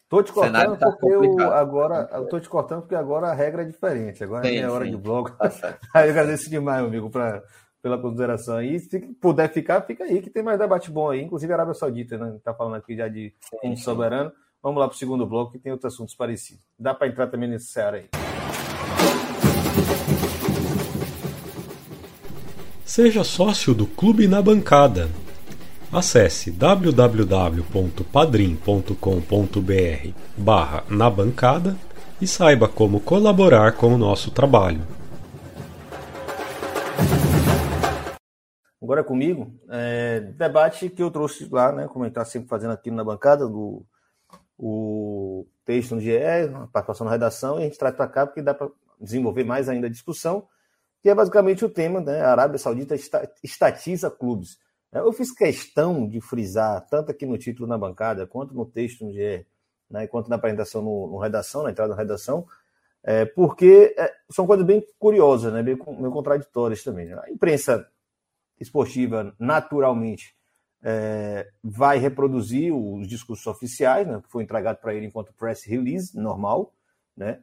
Tô te cortando tá porque eu agora. Eu tô te cortando porque agora a regra é diferente. Agora sim, é minha hora de bloco. Tá aí eu agradeço demais, amigo, pra, pela consideração aí. Se puder ficar, fica aí, que tem mais debate bom aí. Inclusive a Arábia Saudita, né? Tá falando aqui já de fundo soberano. Vamos lá pro segundo bloco, que tem outros assuntos parecidos. Dá para entrar também nesse cenário aí. Seja sócio do Clube na Bancada. Acesse www.padrim.com.br barra na bancada e saiba como colaborar com o nosso trabalho. Agora é comigo, é, debate que eu trouxe lá, né, como a gente está sempre fazendo aqui na bancada, do, o texto no GE, a participação na redação, e a gente traz para cá porque dá para desenvolver mais ainda a discussão, que é basicamente o tema, né? A Arábia Saudita estatiza clubes. Eu fiz questão de frisar, tanto aqui no título na bancada, quanto no texto no GE, né, quanto na apresentação no, no redação, na entrada na redação, é, porque é, são coisas bem curiosas, né, bem, bem contraditórias também. Né? A imprensa esportiva, naturalmente, é, vai reproduzir os discursos oficiais, né, que foi entregado para ele enquanto press release, normal, né,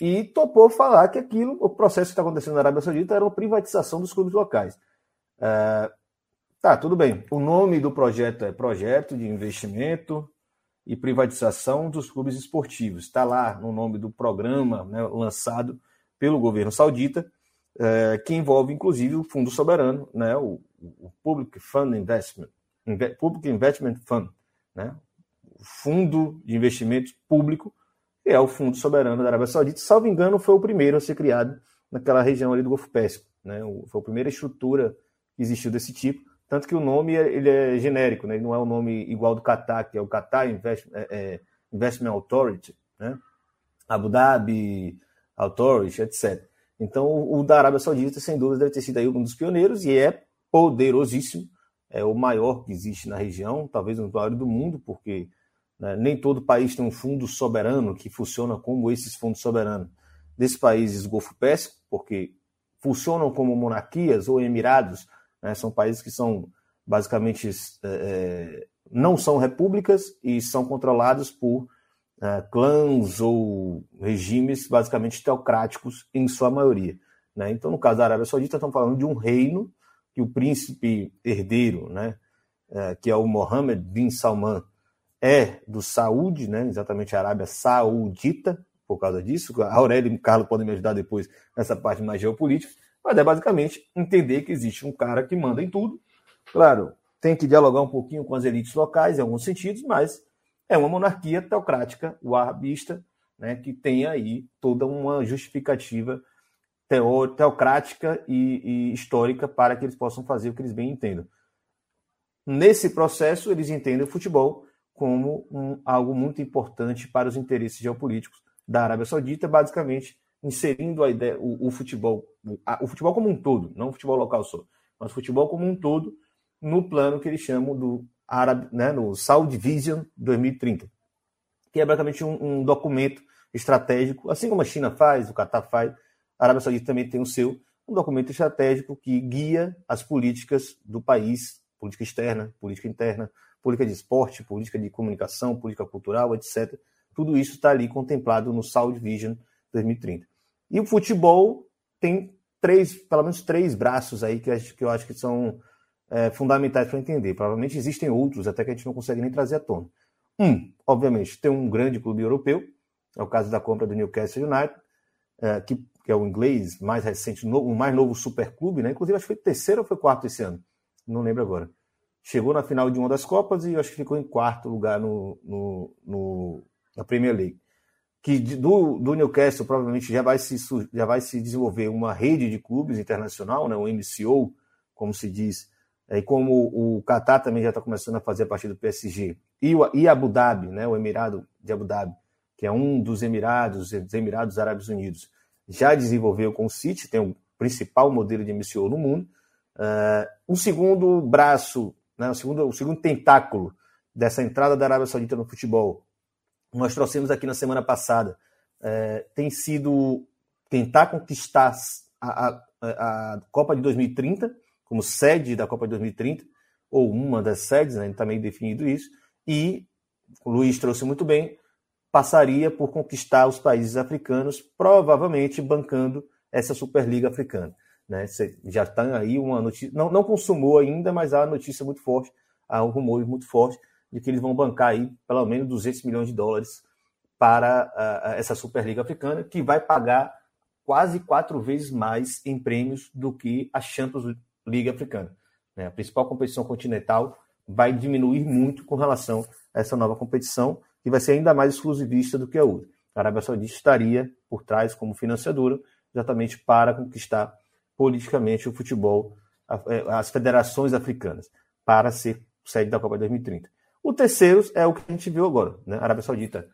e topou falar que aquilo, o processo que está acontecendo na Arábia Saudita era uma privatização dos clubes locais. É, tá, tudo bem. O nome do projeto é Projeto de Investimento e Privatização dos Clubes Esportivos. Está lá no nome do programa né, lançado pelo governo saudita, é, que envolve inclusive o Fundo Soberano, né, o, o Public Fund Investment, Public Investment Fund, né, o Fundo de Investimento Público que é o Fundo Soberano da Arábia Saudita. Salvo engano, foi o primeiro a ser criado naquela região ali do Golfo Pérsico. Né? Foi a primeira estrutura que existiu desse tipo. Tanto que o nome ele é genérico, né? ele não é o nome igual do Qatar, que é o Qatar Investment, é, é, Investment Authority, né? Abu Dhabi Authority, etc. Então, o da Arábia Saudita, sem dúvida, deve ter sido aí um dos pioneiros e é poderosíssimo. É o maior que existe na região, talvez dos maiores do mundo, porque né? Nem todo país tem um fundo soberano que funciona como esses fundos soberanos desses países Golfo Pérsico, porque funcionam como monarquias ou emirados, né? são países que são basicamente é, não são repúblicas e são controlados por é, clãs ou regimes basicamente teocráticos em sua maioria. Né? Então, no caso da Arábia Saudita, estamos falando de um reino que o príncipe herdeiro, né, é, que é o Mohammed bin Salman, é do Saúde, né? exatamente a Arábia Saudita, por causa disso. A Aurélia e o Carlos podem me ajudar depois nessa parte mais geopolítica, mas é basicamente entender que existe um cara que manda em tudo. Claro, tem que dialogar um pouquinho com as elites locais, em alguns sentidos, mas é uma monarquia teocrática, wahhabista, né, que tem aí toda uma justificativa teocrática e, e histórica para que eles possam fazer o que eles bem entendam. Nesse processo, eles entendem o futebol como um, algo muito importante para os interesses geopolíticos da Arábia Saudita, basicamente inserindo a ideia, o, o futebol, o, a, o, futebol como um todo, não o futebol local só, mas o futebol como um todo no plano que eles chamam do Né, no Saudi Vision 2030, que é basicamente um, um documento estratégico, assim como a China faz, o Qatar faz, a Arábia Saudita também tem o seu, um documento estratégico que guia as políticas do país, política externa, política interna, política de esporte, política de comunicação, política cultural, etc. Tudo isso está ali contemplado no Saudi Vision 2030. E o futebol tem três, pelo menos três braços aí que, eu acho que são é, fundamentais para entender. Provavelmente existem outros, até que a gente não consegue nem trazer à tona. Um, obviamente, tem um grande clube europeu, é o caso da compra do Newcastle United, é, que, que, é o inglês mais recente, o mais novo superclube, né? Inclusive, acho que foi terceiro ou foi quarto esse ano, não lembro agora chegou na final de uma das Copas e acho que ficou em quarto lugar no, no, no na Premier League. Que do, do, Newcastle provavelmente já vai, se, já vai se desenvolver uma rede de clubes internacional, né, um MCO, como se diz, e como o Qatar também já está começando a fazer a partir do PSG, e, o, e Abu Dhabi, né, o Emirado de Abu Dhabi, que é um dos Emirados, dos Emirados Árabes Unidos, já desenvolveu com o City, tem o principal modelo de MCO no mundo. Uh, um segundo braço né, o, segundo, o segundo tentáculo dessa entrada da Arábia Saudita no futebol, nós trouxemos aqui na semana passada, é, tem sido tentar conquistar a, a, a, Copa de 2030, como sede da Copa de 2030, ou uma das sedes, né, está meio definido isso, e o Luiz trouxe muito bem, passaria por conquistar os países africanos, provavelmente bancando essa Superliga Africana. Né? Já está aí uma notícia, não, não consumou ainda, mas há uma notícia muito forte, há um rumor muito forte de que eles vão bancar aí pelo menos 200 milhões de dólares para uh, essa Superliga Africana, que vai pagar quase quatro vezes mais em prêmios do que a Champions League Africana. Né? A principal competição continental vai diminuir muito com relação a essa nova competição, que vai ser ainda mais exclusivista do que a outra. A Arábia Saudita estaria por trás como financiadora, exatamente para conquistar politicamente o futebol, é, as federações africanas, para ser sede da Copa 2030. O terceiro é o que a gente viu agora. Né? A Arábia Saudita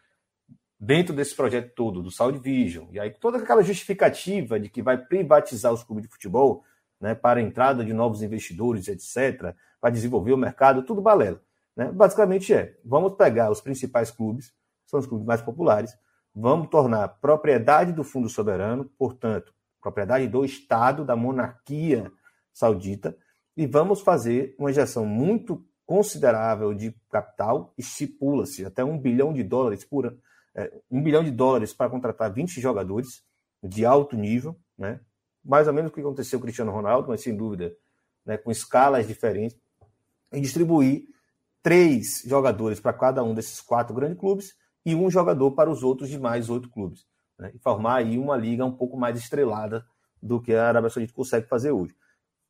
dentro desse projeto todo, do Saúde Vision, e aí toda aquela justificativa de que vai privatizar os clubes de futebol né, para a entrada de novos investidores, etc., para desenvolver o mercado, tudo balela. Né? Basicamente é, vamos pegar os principais clubes, são os clubes mais populares, vamos tornar propriedade do Fundo Soberano, portanto, propriedade do Estado, da monarquia saudita, e vamos fazer uma injeção muito considerável de capital, estipula-se até um bilhão de dólares por é, um bilhão de dólares para contratar 20 jogadores de alto nível, né? Mais ou menos o que aconteceu com o Cristiano Ronaldo, mas sem dúvida, né, com escalas diferentes, e distribuir três jogadores para cada um desses quatro grandes clubes e um jogador para os outros demais oito clubes. Né, e formar aí uma liga um pouco mais estrelada do que a Arábia Saudita consegue fazer hoje.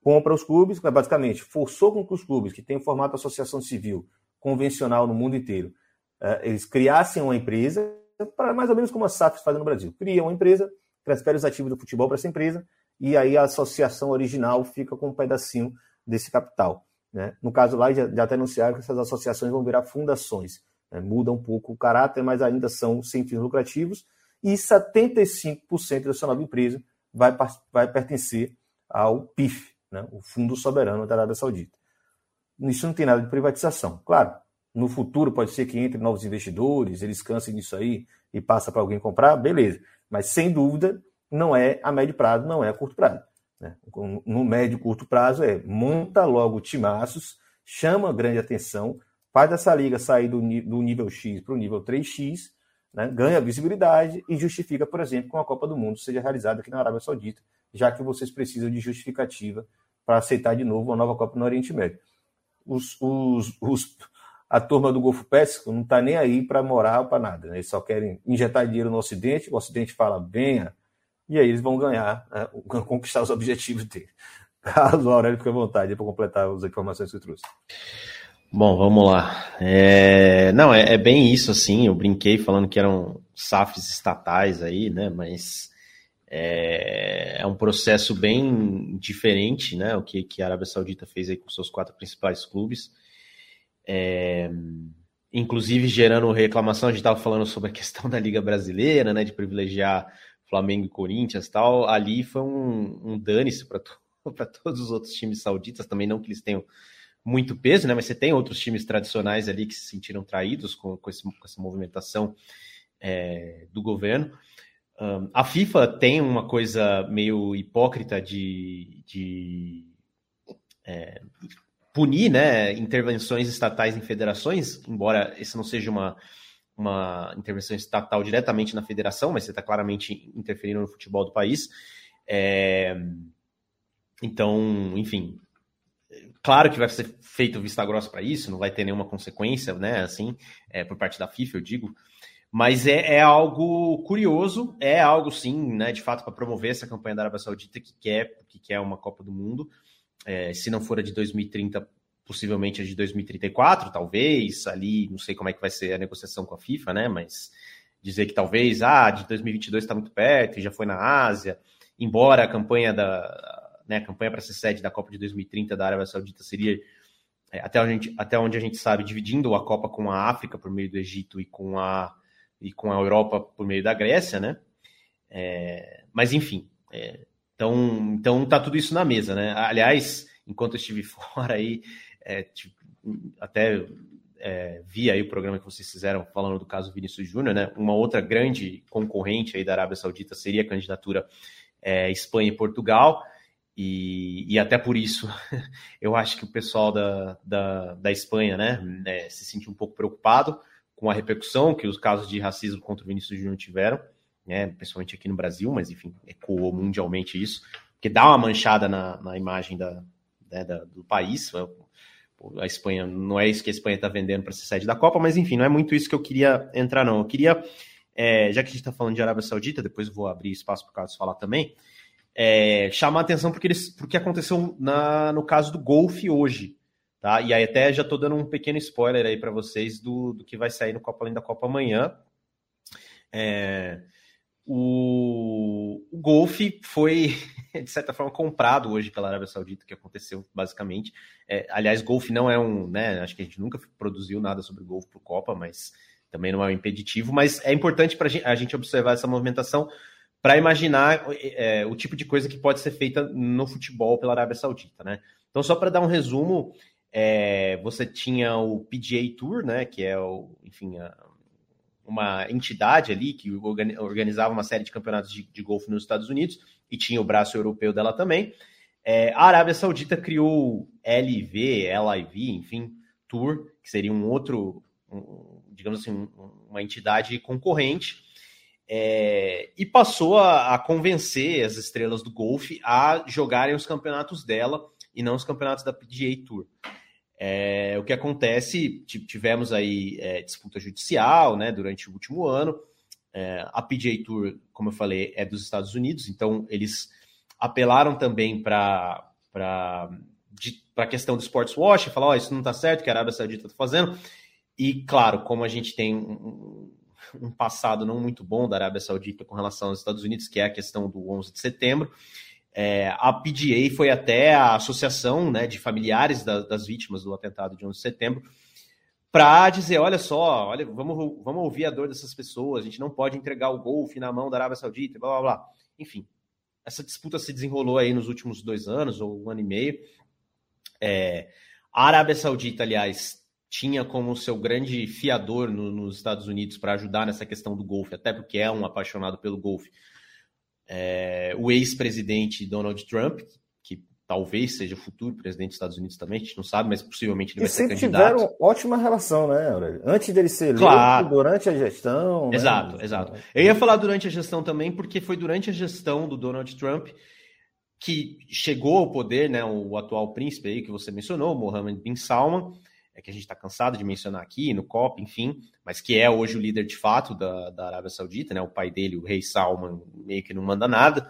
Compra os clubes, basicamente, forçou com que os clubes que têm o formato associação civil convencional no mundo inteiro, eh, eles criassem uma empresa, para mais ou menos como a SAF faz no Brasil. Cria uma empresa, transfere os ativos do futebol para essa empresa, e aí a associação original fica com um pedacinho desse capital. Né? No caso lá, já, já até anunciaram que essas associações vão virar fundações. Né? Muda um pouco o caráter, mas ainda são sem fins lucrativos. E 75% dessa nova empresa vai, vai pertencer ao PIF, né? o Fundo Soberano da Arábia Saudita. Isso não tem nada de privatização. Claro, no futuro pode ser que entre novos investidores, eles cansem disso aí e passa para alguém comprar, beleza. Mas sem dúvida não é a médio prazo, não é a curto prazo. Né? No médio e curto prazo é monta logo timaços, chama grande atenção, faz essa liga sair do, do nível X para o nível 3X, né? ganha visibilidade e justifica, por exemplo, que uma Copa do Mundo seja realizada aqui na Arábia Saudita, já que vocês precisam de justificativa para aceitar de novo uma nova Copa no Oriente Médio. Os, os, os, a turma do Golfo Pérsico não está nem aí para morar ou para nada. Né? Eles só querem injetar dinheiro no Ocidente, o Ocidente fala, venha, e aí eles vão ganhar, né, conquistar os objetivos dele. Carlos Aurélio, fica à vontade para completar as informações que eu trouxe. Bom, vamos lá. É... Não, é, é, bem isso, assim. Eu brinquei falando que eram SAFs estatais aí, né? Mas é, é um processo bem diferente, né? O que, que a Arábia Saudita fez aí com seus quatro principais clubes. É... Inclusive gerando reclamação, a gente estava falando sobre a questão da Liga Brasileira, né? De privilegiar Flamengo e Corinthians tal, ali foi um, um dane-se para todos os outros times sauditas, também não que eles tenham muito peso, né? Mas você tem outros times tradicionais ali que se sentiram traídos com, com, esse, com essa movimentação é, do governo. Um, a FIFA tem uma coisa meio hipócrita de, de é, punir né, intervenções estatais em federações, embora esse não seja uma, uma intervenção estatal diretamente na federação, mas você está claramente interferindo no futebol do país. É... Então, enfim, claro que vai ser feito vista grossa para isso, não vai ter nenhuma consequência, né? Assim, é, por parte da FIFA, eu digo. Mas é, é, algo curioso, é algo sim, né? De fato, para promover essa campanha da Arábia Saudita que quer, que quer uma Copa do Mundo. É, se não for a de 2030, possivelmente a de 2034, talvez, ali, não sei como é que vai ser a negociação com a FIFA, né, mas dizer que talvez, ah, de 2022 está muito perto já foi na Ásia, embora a campanha da, né, a campanha para ser sede da Copa de 2030 da Arábia Saudita seria, é, até, gente, até onde a gente sabe, dividindo a Copa com a África por meio do Egito e com a, e com a Europa por meio da Grécia, né, é, mas enfim, é, então, então tá tudo isso na mesa, né, aliás, enquanto eu estive fora aí, é, tipo, até é, vi aí o programa que vocês fizeram falando do caso Vinícius Júnior, né? Uma outra grande concorrente aí da Arábia Saudita seria a candidatura é, Espanha e Portugal. E, e, até por isso eu acho que o pessoal da, da, da Espanha né, é, se sentiu um pouco preocupado com a repercussão que os casos de racismo contra o Vinícius Júnior tiveram, né, principalmente aqui no Brasil, mas enfim, ecoou mundialmente isso, porque dá uma manchada na, na imagem da, né, da, do país a Espanha, não é isso que a Espanha está vendendo para ser sede da Copa, mas enfim, não é muito isso que eu queria entrar, não. Eu queria, é, já que a gente está falando de Arábia Saudita, depois eu vou abrir espaço para o Carlos falar também, é, chamar a atenção porque, eles, porque aconteceu na, no caso do golfe hoje. Tá? E aí até já estou dando um pequeno spoiler aí para vocês do, do que vai sair no Copa Além da Copa amanhã. É, o, o golfe foi, de certa forma, comprado hoje pela Arábia Saudita, que aconteceu basicamente. É, aliás, golfe não é um, né? Acho que a gente nunca produziu nada sobre golfe para Copa, mas também não é um impeditivo, mas é importante para a gente observar essa movimentação para imaginar é, o tipo de coisa que pode ser feita no futebol pela Arábia Saudita, né? Então, só para dar um resumo, é, você tinha o PGA Tour, né, que é o, enfim, a, uma entidade ali que organizava uma série de campeonatos de, de golfe nos Estados Unidos e tinha o braço europeu dela também. É, a Arábia Saudita criou LIV, LIV, enfim, Tour, que seria um outro, um, digamos assim, um, uma entidade concorrente, é, e passou a, a, convencer as estrelas do golfe a jogarem os campeonatos dela e não os campeonatos da PGA Tour. É, o que acontece, tivemos aí é, disputa judicial né, durante o último ano. É, a PGA Tour, como eu falei, é dos Estados Unidos, então eles apelaram também para a questão do sports wash, falar, oh, isso não está certo, que a Arábia Saudita está fazendo. E, claro, como a gente tem um, um passado não muito bom da Arábia Saudita com relação aos Estados Unidos, que é a questão do 11 de setembro, é, a PGA foi até a associação né, de familiares da, das vítimas do atentado de 11 de setembro para dizer, olha só, olha, vamos, vamos ouvir a dor dessas pessoas, a gente não pode entregar o golfe na mão da Arábia Saudita, blá, blá, blá. Enfim, essa disputa se desenrolou aí nos últimos dois anos, ou um ano e meio. É, a Arábia Saudita, aliás, tinha como seu grande fiador no, nos Estados Unidos para ajudar nessa questão do golfe, até porque é um apaixonado pelo golfe, é, o ex-presidente Donald Trump, talvez seja o futuro presidente dos Estados Unidos também, a gente não sabe, mas possivelmente ele e vai ser candidato. tiveram ótima relação, né, Aurélio? Antes dele ser eleito, claro. durante a gestão. Né? Exato, né? exato. Eu ia falar durante a gestão também, porque foi durante a gestão do Donald Trump que chegou ao poder, né, o atual príncipe aí que você mencionou, Mohammed bin Salman, é que a gente está cansado de mencionar aqui no COP, enfim, mas que é hoje o líder de fato da, da Arábia Saudita, né? O pai dele, o rei Salman, meio que não manda nada.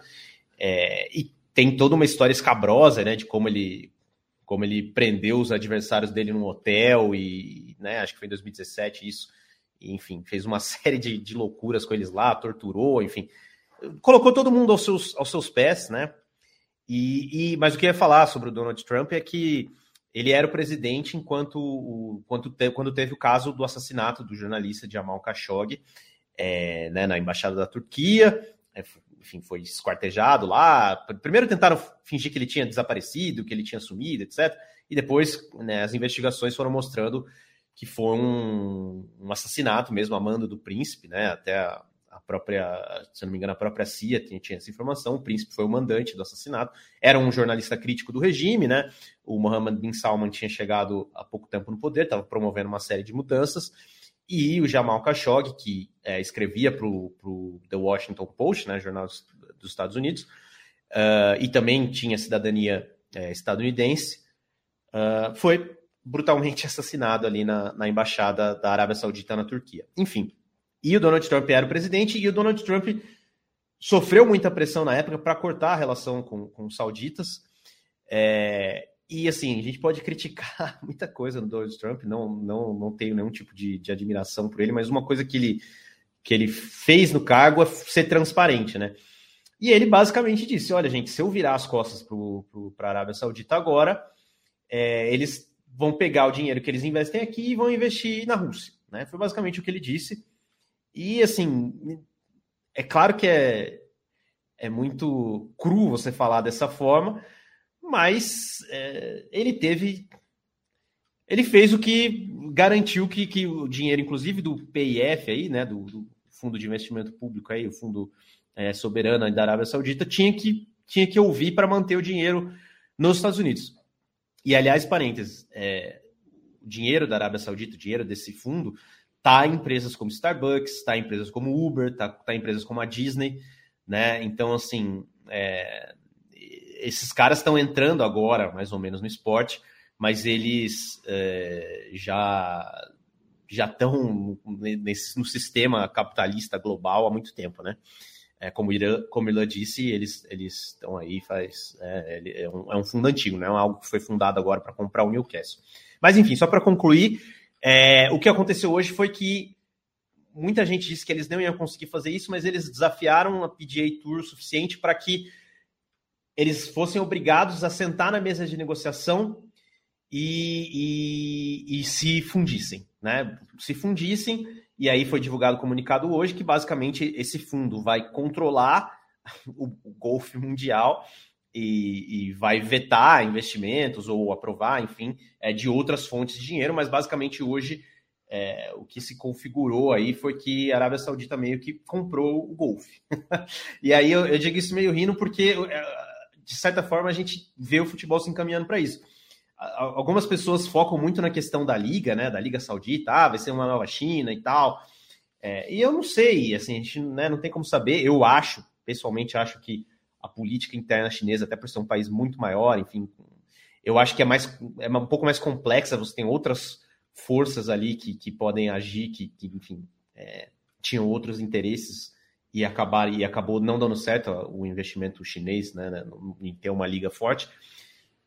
É, e tem toda uma história escabrosa, né? De como ele, como ele prendeu os adversários dele num hotel e, né? Acho que foi em 2017 isso. E, enfim, fez uma série de, de loucuras com eles lá, torturou, enfim. Colocou todo mundo aos seus, aos seus pés, né? E, e, mas o que eu ia falar sobre o Donald Trump é que ele era o presidente enquanto, o, quando, te, quando teve o caso do assassinato do jornalista Jamal Khashoggi é, né, na embaixada da Turquia. É, enfim, foi esquartejado lá. Primeiro tentaram fingir que ele tinha desaparecido, que ele tinha sumido, etc. E depois né, as investigações foram mostrando que foi um, um assassinato mesmo a mando do príncipe, né? Até a, a própria, se não me engano, a própria CIA tinha, tinha, essa informação, o príncipe foi o mandante do assassinato, era um jornalista crítico do regime, né? O Mohammed bin Salman tinha chegado há pouco tempo no poder, estava promovendo uma série de mudanças, e o Jamal Khashoggi, que é, escrevia para o The Washington Post, né, jornal dos Estados Unidos, uh, e também tinha cidadania é, estadunidense, uh, foi brutalmente assassinado ali na, na embaixada da Arábia Saudita na Turquia. Enfim, e o Donald Trump era o presidente, e o Donald Trump sofreu muita pressão na época para cortar a relação com, com os sauditas. É, e assim, a gente pode criticar muita coisa no Donald Trump, não, não, não tenho nenhum tipo de, de admiração por ele, mas uma coisa que ele, que ele fez no cargo é ser transparente, né? E ele basicamente disse: olha, gente, se eu virar as costas para a Arábia Saudita agora, é, eles vão pegar o dinheiro que eles investem aqui e vão investir na Rússia. Né? Foi basicamente o que ele disse. E assim, é claro que é, é muito cru você falar dessa forma, mas é, ele teve. Ele fez o que garantiu que, que o dinheiro, inclusive do PIF aí, né, do, do Fundo de Investimento Público aí, o Fundo é, Soberano da Arábia Saudita, tinha que, tinha que ouvir para manter o dinheiro nos Estados Unidos. E, aliás, parênteses, é, o dinheiro da Arábia Saudita, o dinheiro desse fundo, tá em empresas como Starbucks, tá em empresas como Uber, tá, tá em empresas como a Disney, né? Então, assim, é, esses caras estão entrando agora, mais ou menos, no esporte, mas eles é, já já estão no sistema capitalista global há muito tempo, né? É, como, Ira, como Ila disse, eles estão aí faz é, é, um, é um fundo antigo, não é algo que foi fundado agora para comprar o Newcastle. Mas enfim, só para concluir, é, o que aconteceu hoje foi que muita gente disse que eles não iam conseguir fazer isso, mas eles desafiaram a PGA Tour o suficiente para que eles fossem obrigados a sentar na mesa de negociação e, e, e se fundissem, né? Se fundissem, e aí foi divulgado o comunicado hoje que basicamente esse fundo vai controlar o, o golfe mundial e, e, vai vetar investimentos ou aprovar, enfim, é, de outras fontes de dinheiro, mas basicamente hoje é, o que se configurou aí foi que a Arábia Saudita meio que comprou o golfe. e aí eu, eu, digo isso meio rindo porque, é, de certa forma, a gente vê o futebol se encaminhando para isso algumas pessoas focam muito na questão da liga, né, da liga saudita, ah, vai ser uma nova China e tal. É, e eu não sei, assim, a gente né, não tem como saber. Eu acho, pessoalmente, acho que a política interna chinesa, até por ser um país muito maior, enfim, eu acho que é mais é um pouco mais complexa. Você tem outras forças ali que, que podem agir, que, que enfim, é, tinham outros interesses e acabar e acabou não dando certo o investimento chinês, né, né em ter uma liga forte.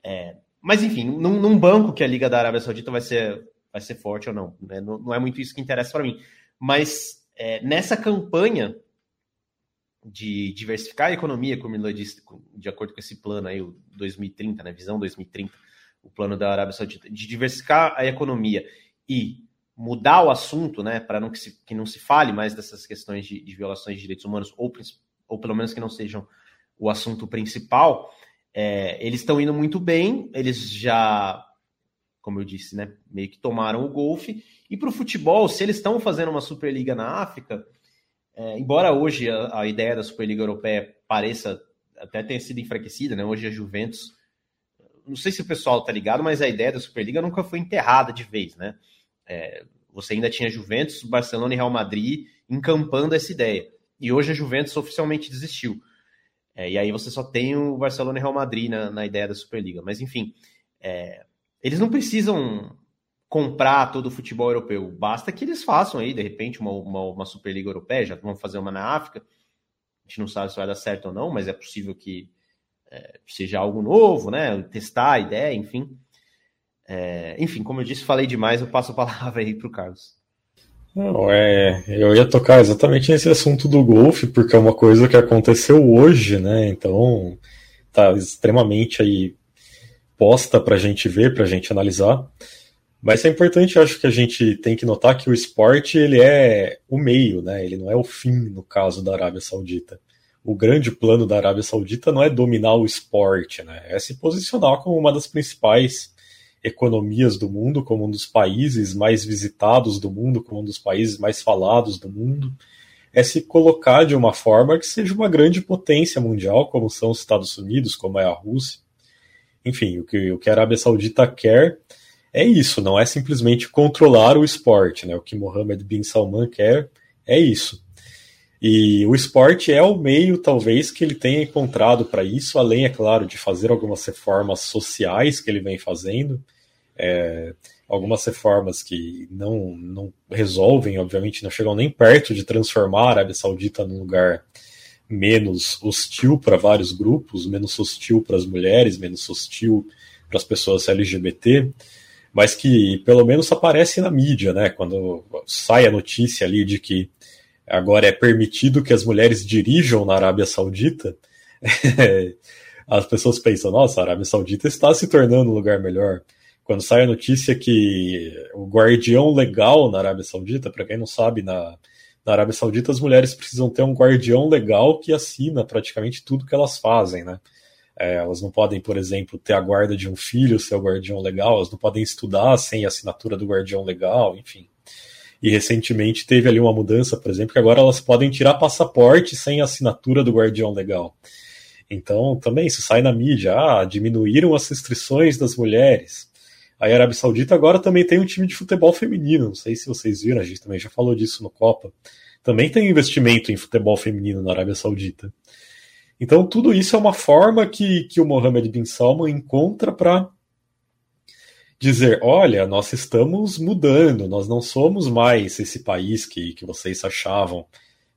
É, mas, enfim, num, num, banco que a Liga da Arábia Saudita vai ser, vai ser forte ou não. Né? Não, não, é muito isso que interessa para mim. Mas é, nessa campanha de diversificar a economia, como ele disse, de acordo com esse plano aí, o 2030, né? Visão 2030, o plano da Arábia Saudita, de diversificar a economia e mudar o assunto, né, para não que, se, que não se fale mais dessas questões de, de violações de direitos humanos, ou, ou pelo menos que não sejam o assunto principal, é, eles estão indo muito bem, eles já, como eu disse, né, meio que tomaram o golfe. E para o futebol, se eles estão fazendo uma Superliga na África, é, embora hoje a, a, ideia da Superliga Europeia pareça até ter sido enfraquecida, né? Hoje a Juventus, não sei se o pessoal tá ligado, mas a ideia da Superliga nunca foi enterrada de vez, né? É, você ainda tinha Juventus, Barcelona e Real Madrid encampando essa ideia. E hoje a Juventus oficialmente desistiu. É, e aí você só tem o Barcelona e Real Madrid na, na ideia da Superliga. Mas enfim, é, eles não precisam comprar todo o futebol europeu. Basta que eles façam aí, de repente, uma, uma, uma, Superliga Europeia, já vão fazer uma na África. A gente não sabe se vai dar certo ou não, mas é possível que é, seja algo novo, né? Testar a ideia, enfim. É, enfim, como eu disse, falei demais, eu passo a palavra aí para o Carlos. Não, é, eu ia tocar exatamente nesse assunto do golfe, porque é uma coisa que aconteceu hoje, né? Então tá extremamente aí posta para a gente ver, para a gente analisar. Mas é importante, acho que a gente tem que notar que o esporte ele é o meio, né? Ele não é o fim no caso da Arábia Saudita. O grande plano da Arábia Saudita não é dominar o esporte, né? É se posicionar como uma das principais economias do mundo, como um dos países mais visitados do mundo, como um dos países mais falados do mundo, é se colocar de uma forma que seja uma grande potência mundial, como são os Estados Unidos, como é a Rússia. Enfim, o que, o que a Arábia Saudita quer é isso, não é simplesmente controlar o esporte, né? O que Mohammed bin Salman quer é isso. E o esporte é o meio, talvez, que ele tenha encontrado para isso, além, é claro, de fazer algumas reformas sociais que ele vem fazendo, é, algumas reformas que não, não resolvem, obviamente, não chegam nem perto de transformar a Arábia Saudita num lugar menos hostil para vários grupos, menos hostil para as mulheres, menos hostil para as pessoas LGBT, mas que pelo menos aparece na mídia, né? Quando sai a notícia ali de que agora é permitido que as mulheres dirijam na Arábia Saudita, as pessoas pensam, nossa, a Arábia Saudita está se tornando um lugar melhor quando sai a notícia que o guardião legal na Arábia Saudita, para quem não sabe, na, na Arábia Saudita as mulheres precisam ter um guardião legal que assina praticamente tudo que elas fazem, né? É, elas não podem, por exemplo, ter a guarda de um filho, ser o guardião legal, elas não podem estudar sem a assinatura do guardião legal, enfim. E recentemente teve ali uma mudança, por exemplo, que agora elas podem tirar passaporte sem assinatura do guardião legal. Então, também isso sai na mídia, ah, diminuíram as restrições das mulheres. A Arábia Saudita agora também tem um time de futebol feminino. Não sei se vocês viram, a gente também já falou disso no Copa. Também tem investimento em futebol feminino na Arábia Saudita. Então, tudo isso é uma forma que, que o Mohammed bin Salman encontra para dizer: olha, nós estamos mudando, nós não somos mais esse país que, que vocês achavam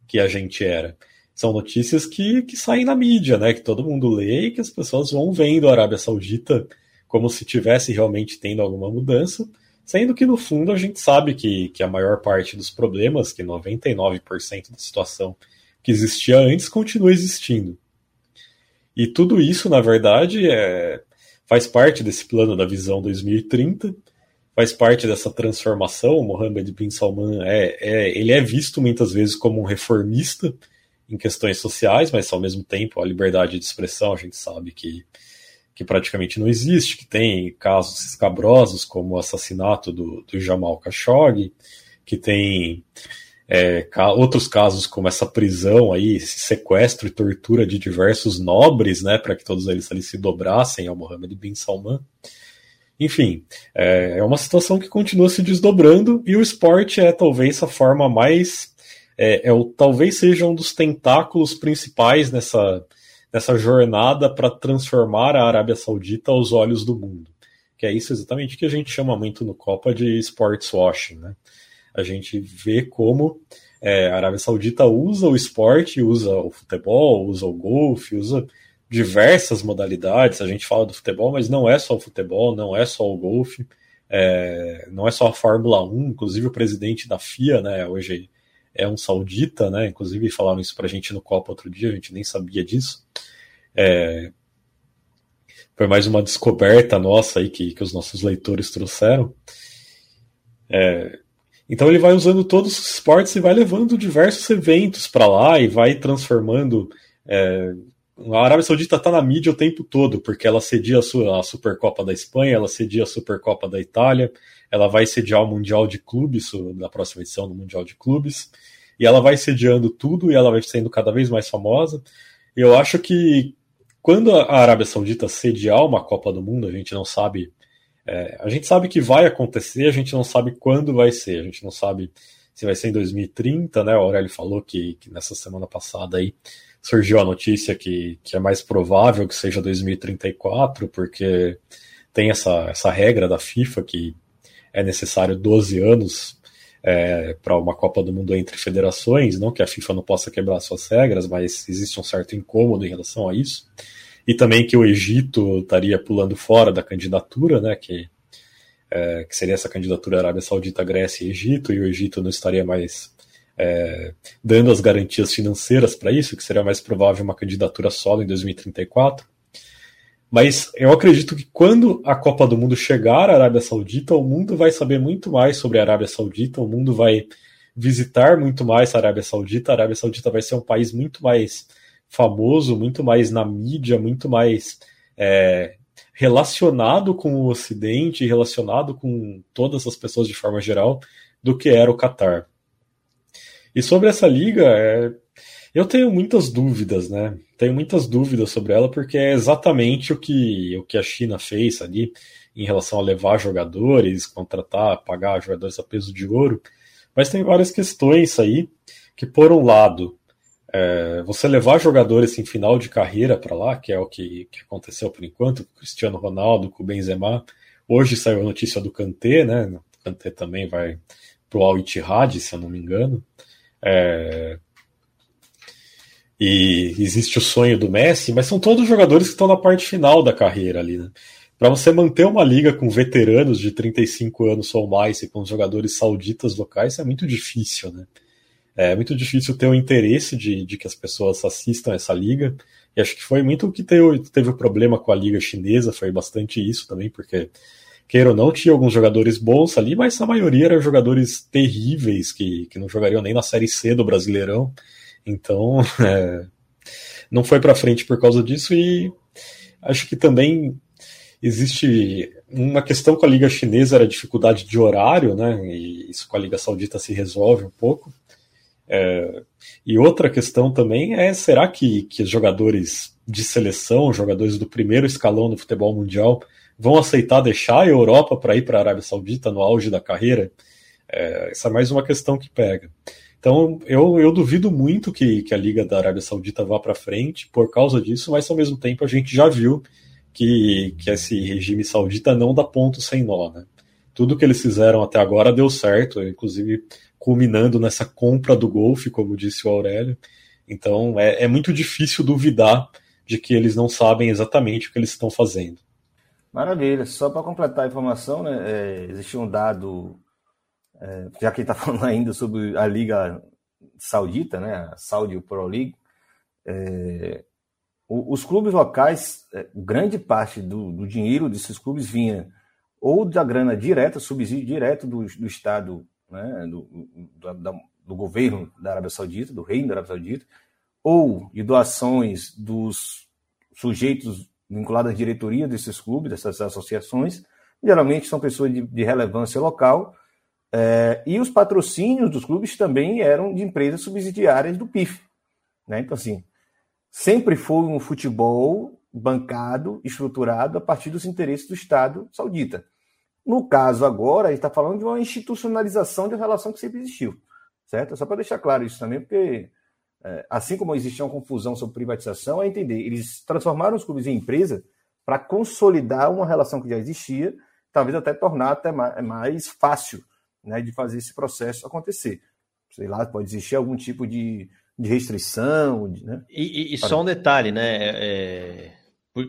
que a gente era. São notícias que, que saem na mídia, né? Que todo mundo lê e que as pessoas vão vendo a Arábia Saudita como se tivesse realmente tendo alguma mudança, sendo que no fundo a gente sabe que, que a maior parte dos problemas, que 99% da situação que existia antes, continua existindo. E tudo isso, na verdade, é, faz parte desse plano da visão 2030, faz parte dessa transformação. O Mohammed bin Salman é, é, ele é visto muitas vezes como um reformista em questões sociais, mas ao mesmo tempo a liberdade de expressão a gente sabe que, que praticamente não existe, que tem casos escabrosos como o assassinato do, do Jamal Khashoggi, que tem é, outros casos como essa prisão aí, esse sequestro e tortura de diversos nobres, né, para que todos eles ali se dobrassem ao Mohammed bin Salman. Enfim, é, é uma situação que continua se desdobrando e o esporte é talvez a forma mais. É, é o, talvez seja um dos tentáculos principais nessa, nessa jornada para transformar a Arábia Saudita aos olhos do mundo. Que é isso exatamente que a gente chama muito no Copa de sports washing. Né? A gente vê como é, a Arábia Saudita usa o esporte, usa o futebol, usa o golfe, usa diversas modalidades. A gente fala do futebol, mas não é só o futebol, não é só o golfe, é, não é só a Fórmula 1. Inclusive, o presidente da FIA, né, hoje é um saudita, né? Inclusive, falaram isso pra gente no Copa outro dia, a gente nem sabia disso. É, foi mais uma descoberta nossa aí que, que os nossos leitores trouxeram. É, então ele vai usando todos os esportes e vai levando diversos eventos para lá e vai transformando é, a Arábia Saudita está na mídia o tempo todo, porque ela cedia a, sua, a Supercopa da Espanha, ela cedia a Supercopa da Itália, ela vai sediar o Mundial de Clubes, na próxima edição do Mundial de Clubes, e ela vai sediando tudo e ela vai sendo cada vez mais famosa. Eu acho que quando a Arábia Saudita sediar uma Copa do Mundo, a gente não sabe. É, a gente sabe que vai acontecer, a gente não sabe quando vai ser, a gente não sabe se vai ser em 2030, né? O Aurélio falou que, que nessa semana passada aí surgiu a notícia que, que é mais provável que seja 2034, porque tem essa, essa regra da FIFA que é necessário 12 anos é, para uma Copa do Mundo entre federações, não que a FIFA não possa quebrar suas regras, mas existe um certo incômodo em relação a isso. E também que o Egito estaria pulando fora da candidatura, né, que, é, que seria essa candidatura Arábia Saudita, Grécia e Egito, e o Egito não estaria mais é, dando as garantias financeiras para isso, que seria mais provável uma candidatura solo em 2034. Mas eu acredito que quando a Copa do Mundo chegar à Arábia Saudita, o mundo vai saber muito mais sobre a Arábia Saudita, o mundo vai visitar muito mais a Arábia Saudita, a Arábia Saudita vai ser um país muito mais famoso, muito mais na mídia, muito mais é, relacionado com o Ocidente, relacionado com todas as pessoas de forma geral, do que era o Catar. E sobre essa liga, é... eu tenho muitas dúvidas, né? Tenho muitas dúvidas sobre ela, porque é exatamente o que, o que a China fez ali em relação a levar jogadores, contratar, pagar jogadores a peso de ouro. Mas tem várias questões aí que, por um lado, é, você levar jogadores em final de carreira para lá, que é o que, que, aconteceu por enquanto, com Cristiano Ronaldo, com o Benzema. Hoje saiu a notícia do Kanté, né? O Kanté também vai para o Al Ittihad, se eu não me engano. É... E existe o sonho do Messi, mas são todos jogadores que estão na parte final da carreira ali, né? Para você manter uma liga com veteranos de 35 anos ou mais e com jogadores sauditas locais é muito difícil, né? É muito difícil ter o interesse de, de que as pessoas assistam essa liga. E acho que foi muito o que teve, teve o problema com a liga chinesa, foi bastante isso também, porque queira ou não, tinha alguns jogadores bons ali, mas a maioria eram jogadores terríveis que, que não jogariam nem na Série C do Brasileirão. Então, é, não foi para frente por causa disso e acho que também existe uma questão com a Liga Chinesa era a dificuldade de horário, né? E isso com a Liga Saudita se resolve um pouco. É, e outra questão também é: será que, que jogadores de seleção, jogadores do primeiro escalão do futebol mundial, vão aceitar deixar a Europa para ir para a Arábia Saudita no auge da carreira? É, essa é mais uma questão que pega. Então, eu, eu duvido muito que, que a Liga da Arábia Saudita vá para frente por causa disso, mas ao mesmo tempo a gente já viu que, que esse regime saudita não dá ponto sem nó. Né? Tudo que eles fizeram até agora deu certo, inclusive culminando nessa compra do Golfe, como disse o Aurélio. Então, é, é muito difícil duvidar de que eles não sabem exatamente o que eles estão fazendo. Maravilha. Só para completar a informação, né, é, existe um dado, é, já que está falando ainda sobre a Liga Saudita, né, a Saudi Pro League, é, os clubes locais, é, grande parte do, do, dinheiro desses clubes vinha ou da grana direta, subsídio direto do, do Estado, né, do, do, do, governo da Arábia Saudita, do reino da Arábia Saudita, ou de doações dos sujeitos vinculados à diretoria desses clubes, dessas associações, geralmente são pessoas de, de relevância local, é, e os patrocínios dos clubes também eram de empresas subsidiárias do PIF. Né? Então, assim, sempre foi um futebol bancado, estruturado a partir dos interesses do Estado saudita. No caso agora, a gente está falando de uma institucionalização de uma relação que sempre existiu, certo? Só para deixar claro isso também, porque é, assim como existia uma confusão sobre privatização, é entender, eles transformaram os clubes em empresa para consolidar uma relação que já existia, talvez até tornar até mais fácil né, de fazer esse processo acontecer. Sei lá, pode existir algum tipo de de restrição. Né? E, e, só um detalhe, né? É, é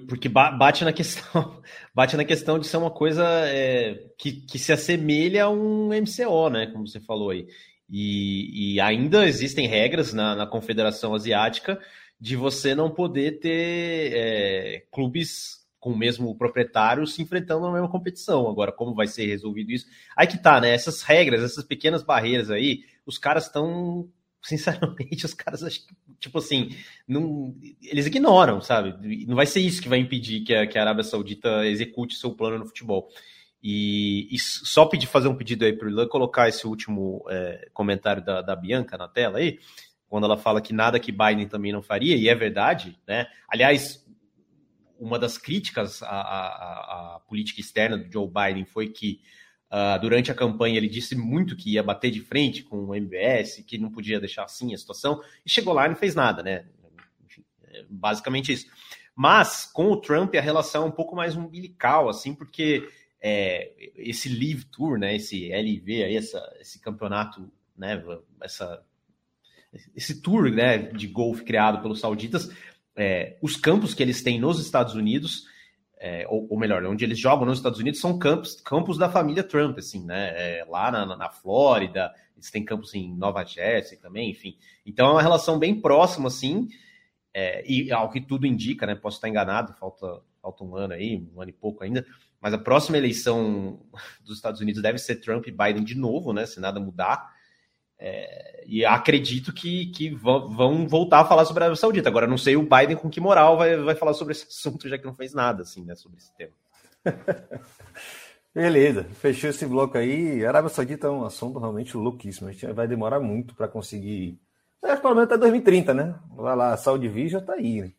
porque bate na questão, bate na questão de ser uma coisa é, que, que se assemelha a um MCO, né? Como você falou aí. E, e ainda existem regras na, na, Confederação Asiática de você não poder ter é, clubes com o mesmo proprietário se enfrentando na mesma competição. Agora, como vai ser resolvido isso? Aí que tá, né? Essas regras, essas pequenas barreiras aí, os caras estão sinceramente, os caras acham que, tipo assim, não, eles ignoram, sabe? Não vai ser isso que vai impedir que a, que a Arábia Saudita execute seu plano no futebol. E, e só pedir fazer um pedido aí para o Ilan colocar esse último é, comentário da, da Bianca na tela aí, quando ela fala que nada que Biden também não faria, e é verdade, né? Aliás, uma das críticas à, à, à política externa do Joe Biden foi que Uh, durante a campanha, ele disse muito que ia bater de frente com o MBS, que não podia deixar assim a situação, e chegou lá e não fez nada, né? Enfim, é basicamente isso. Mas com o Trump a relação é um pouco mais umbilical, assim, porque é, esse Live Tour, né? Esse LIV aí, essa, esse campeonato, né? Essa, esse tour né, de golfe criado pelos sauditas, é, os campos que eles têm nos Estados Unidos é, ou, ou, melhor, onde eles jogam nos Estados Unidos são campos, campos da família Trump, assim, né? É, lá na, na, Flórida, eles têm campos em Nova Jersey também, enfim. Então é uma relação bem próxima, assim, é, e ao que tudo indica, né? Posso estar enganado, falta, falta um ano aí, um ano e pouco ainda, mas a próxima eleição dos Estados Unidos deve ser Trump e Biden de novo, né? Se nada mudar. É, e acredito que, que vão, voltar a falar sobre a Arábia Saudita. Agora, não sei o Biden com que moral vai, vai falar sobre esse assunto, já que não fez nada assim, né, sobre esse tema. Beleza, fechou esse bloco aí. A Arábia Saudita é um assunto realmente louquíssimo. A gente vai demorar muito para conseguir. É, pelo menos até 2030, né? Vai lá, a Saudi Vision está aí. Né?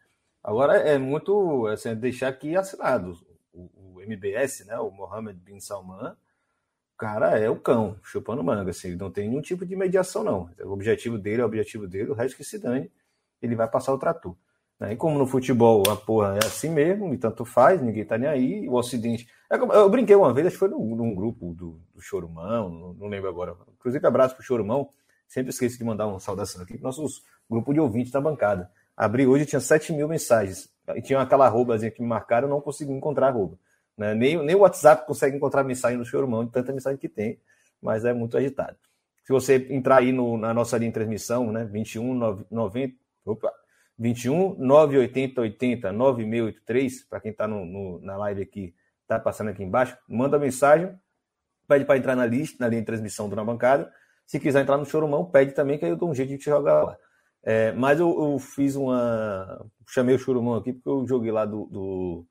Agora é muito assim, deixar aqui assinado. O, o MBS, né? O Mohammed bin Salman cara é o cão, chupando manga, assim, não tem nenhum tipo de mediação, não. O objetivo dele é o objetivo dele, o resto que se dane, ele vai passar o trator. Né? E como no futebol a porra é assim mesmo, e tanto faz, ninguém tá nem aí, o Ocidente. É eu brinquei uma vez, acho que foi num, num grupo do, do Chorumão, não, lembro agora. Inclusive, abraço pro Chorumão, sempre esqueço de mandar uma saudação aqui pro nosso grupo de ouvintes da bancada. Abri hoje, tinha 7 mil mensagens, e tinha aquela arrobazinha que me marcaram, eu não consegui encontrar a arroba. Né? Nem, nem o WhatsApp consegue encontrar mensagem no Chorumão, de tanta mensagem que tem, mas é muito agitado. Se você entrar aí no, na nossa linha de transmissão, né? 21 90, opa, 21 980 80 9683, para quem está na live aqui, está passando aqui embaixo, manda mensagem, pede para entrar na lista, na linha de transmissão do Na Bancada. Se quiser entrar no Chorumão, pede também, que aí eu dou um jeito de te jogar lá. É, mas eu, eu, fiz uma. Chamei o Chorumão aqui, porque eu joguei lá do, do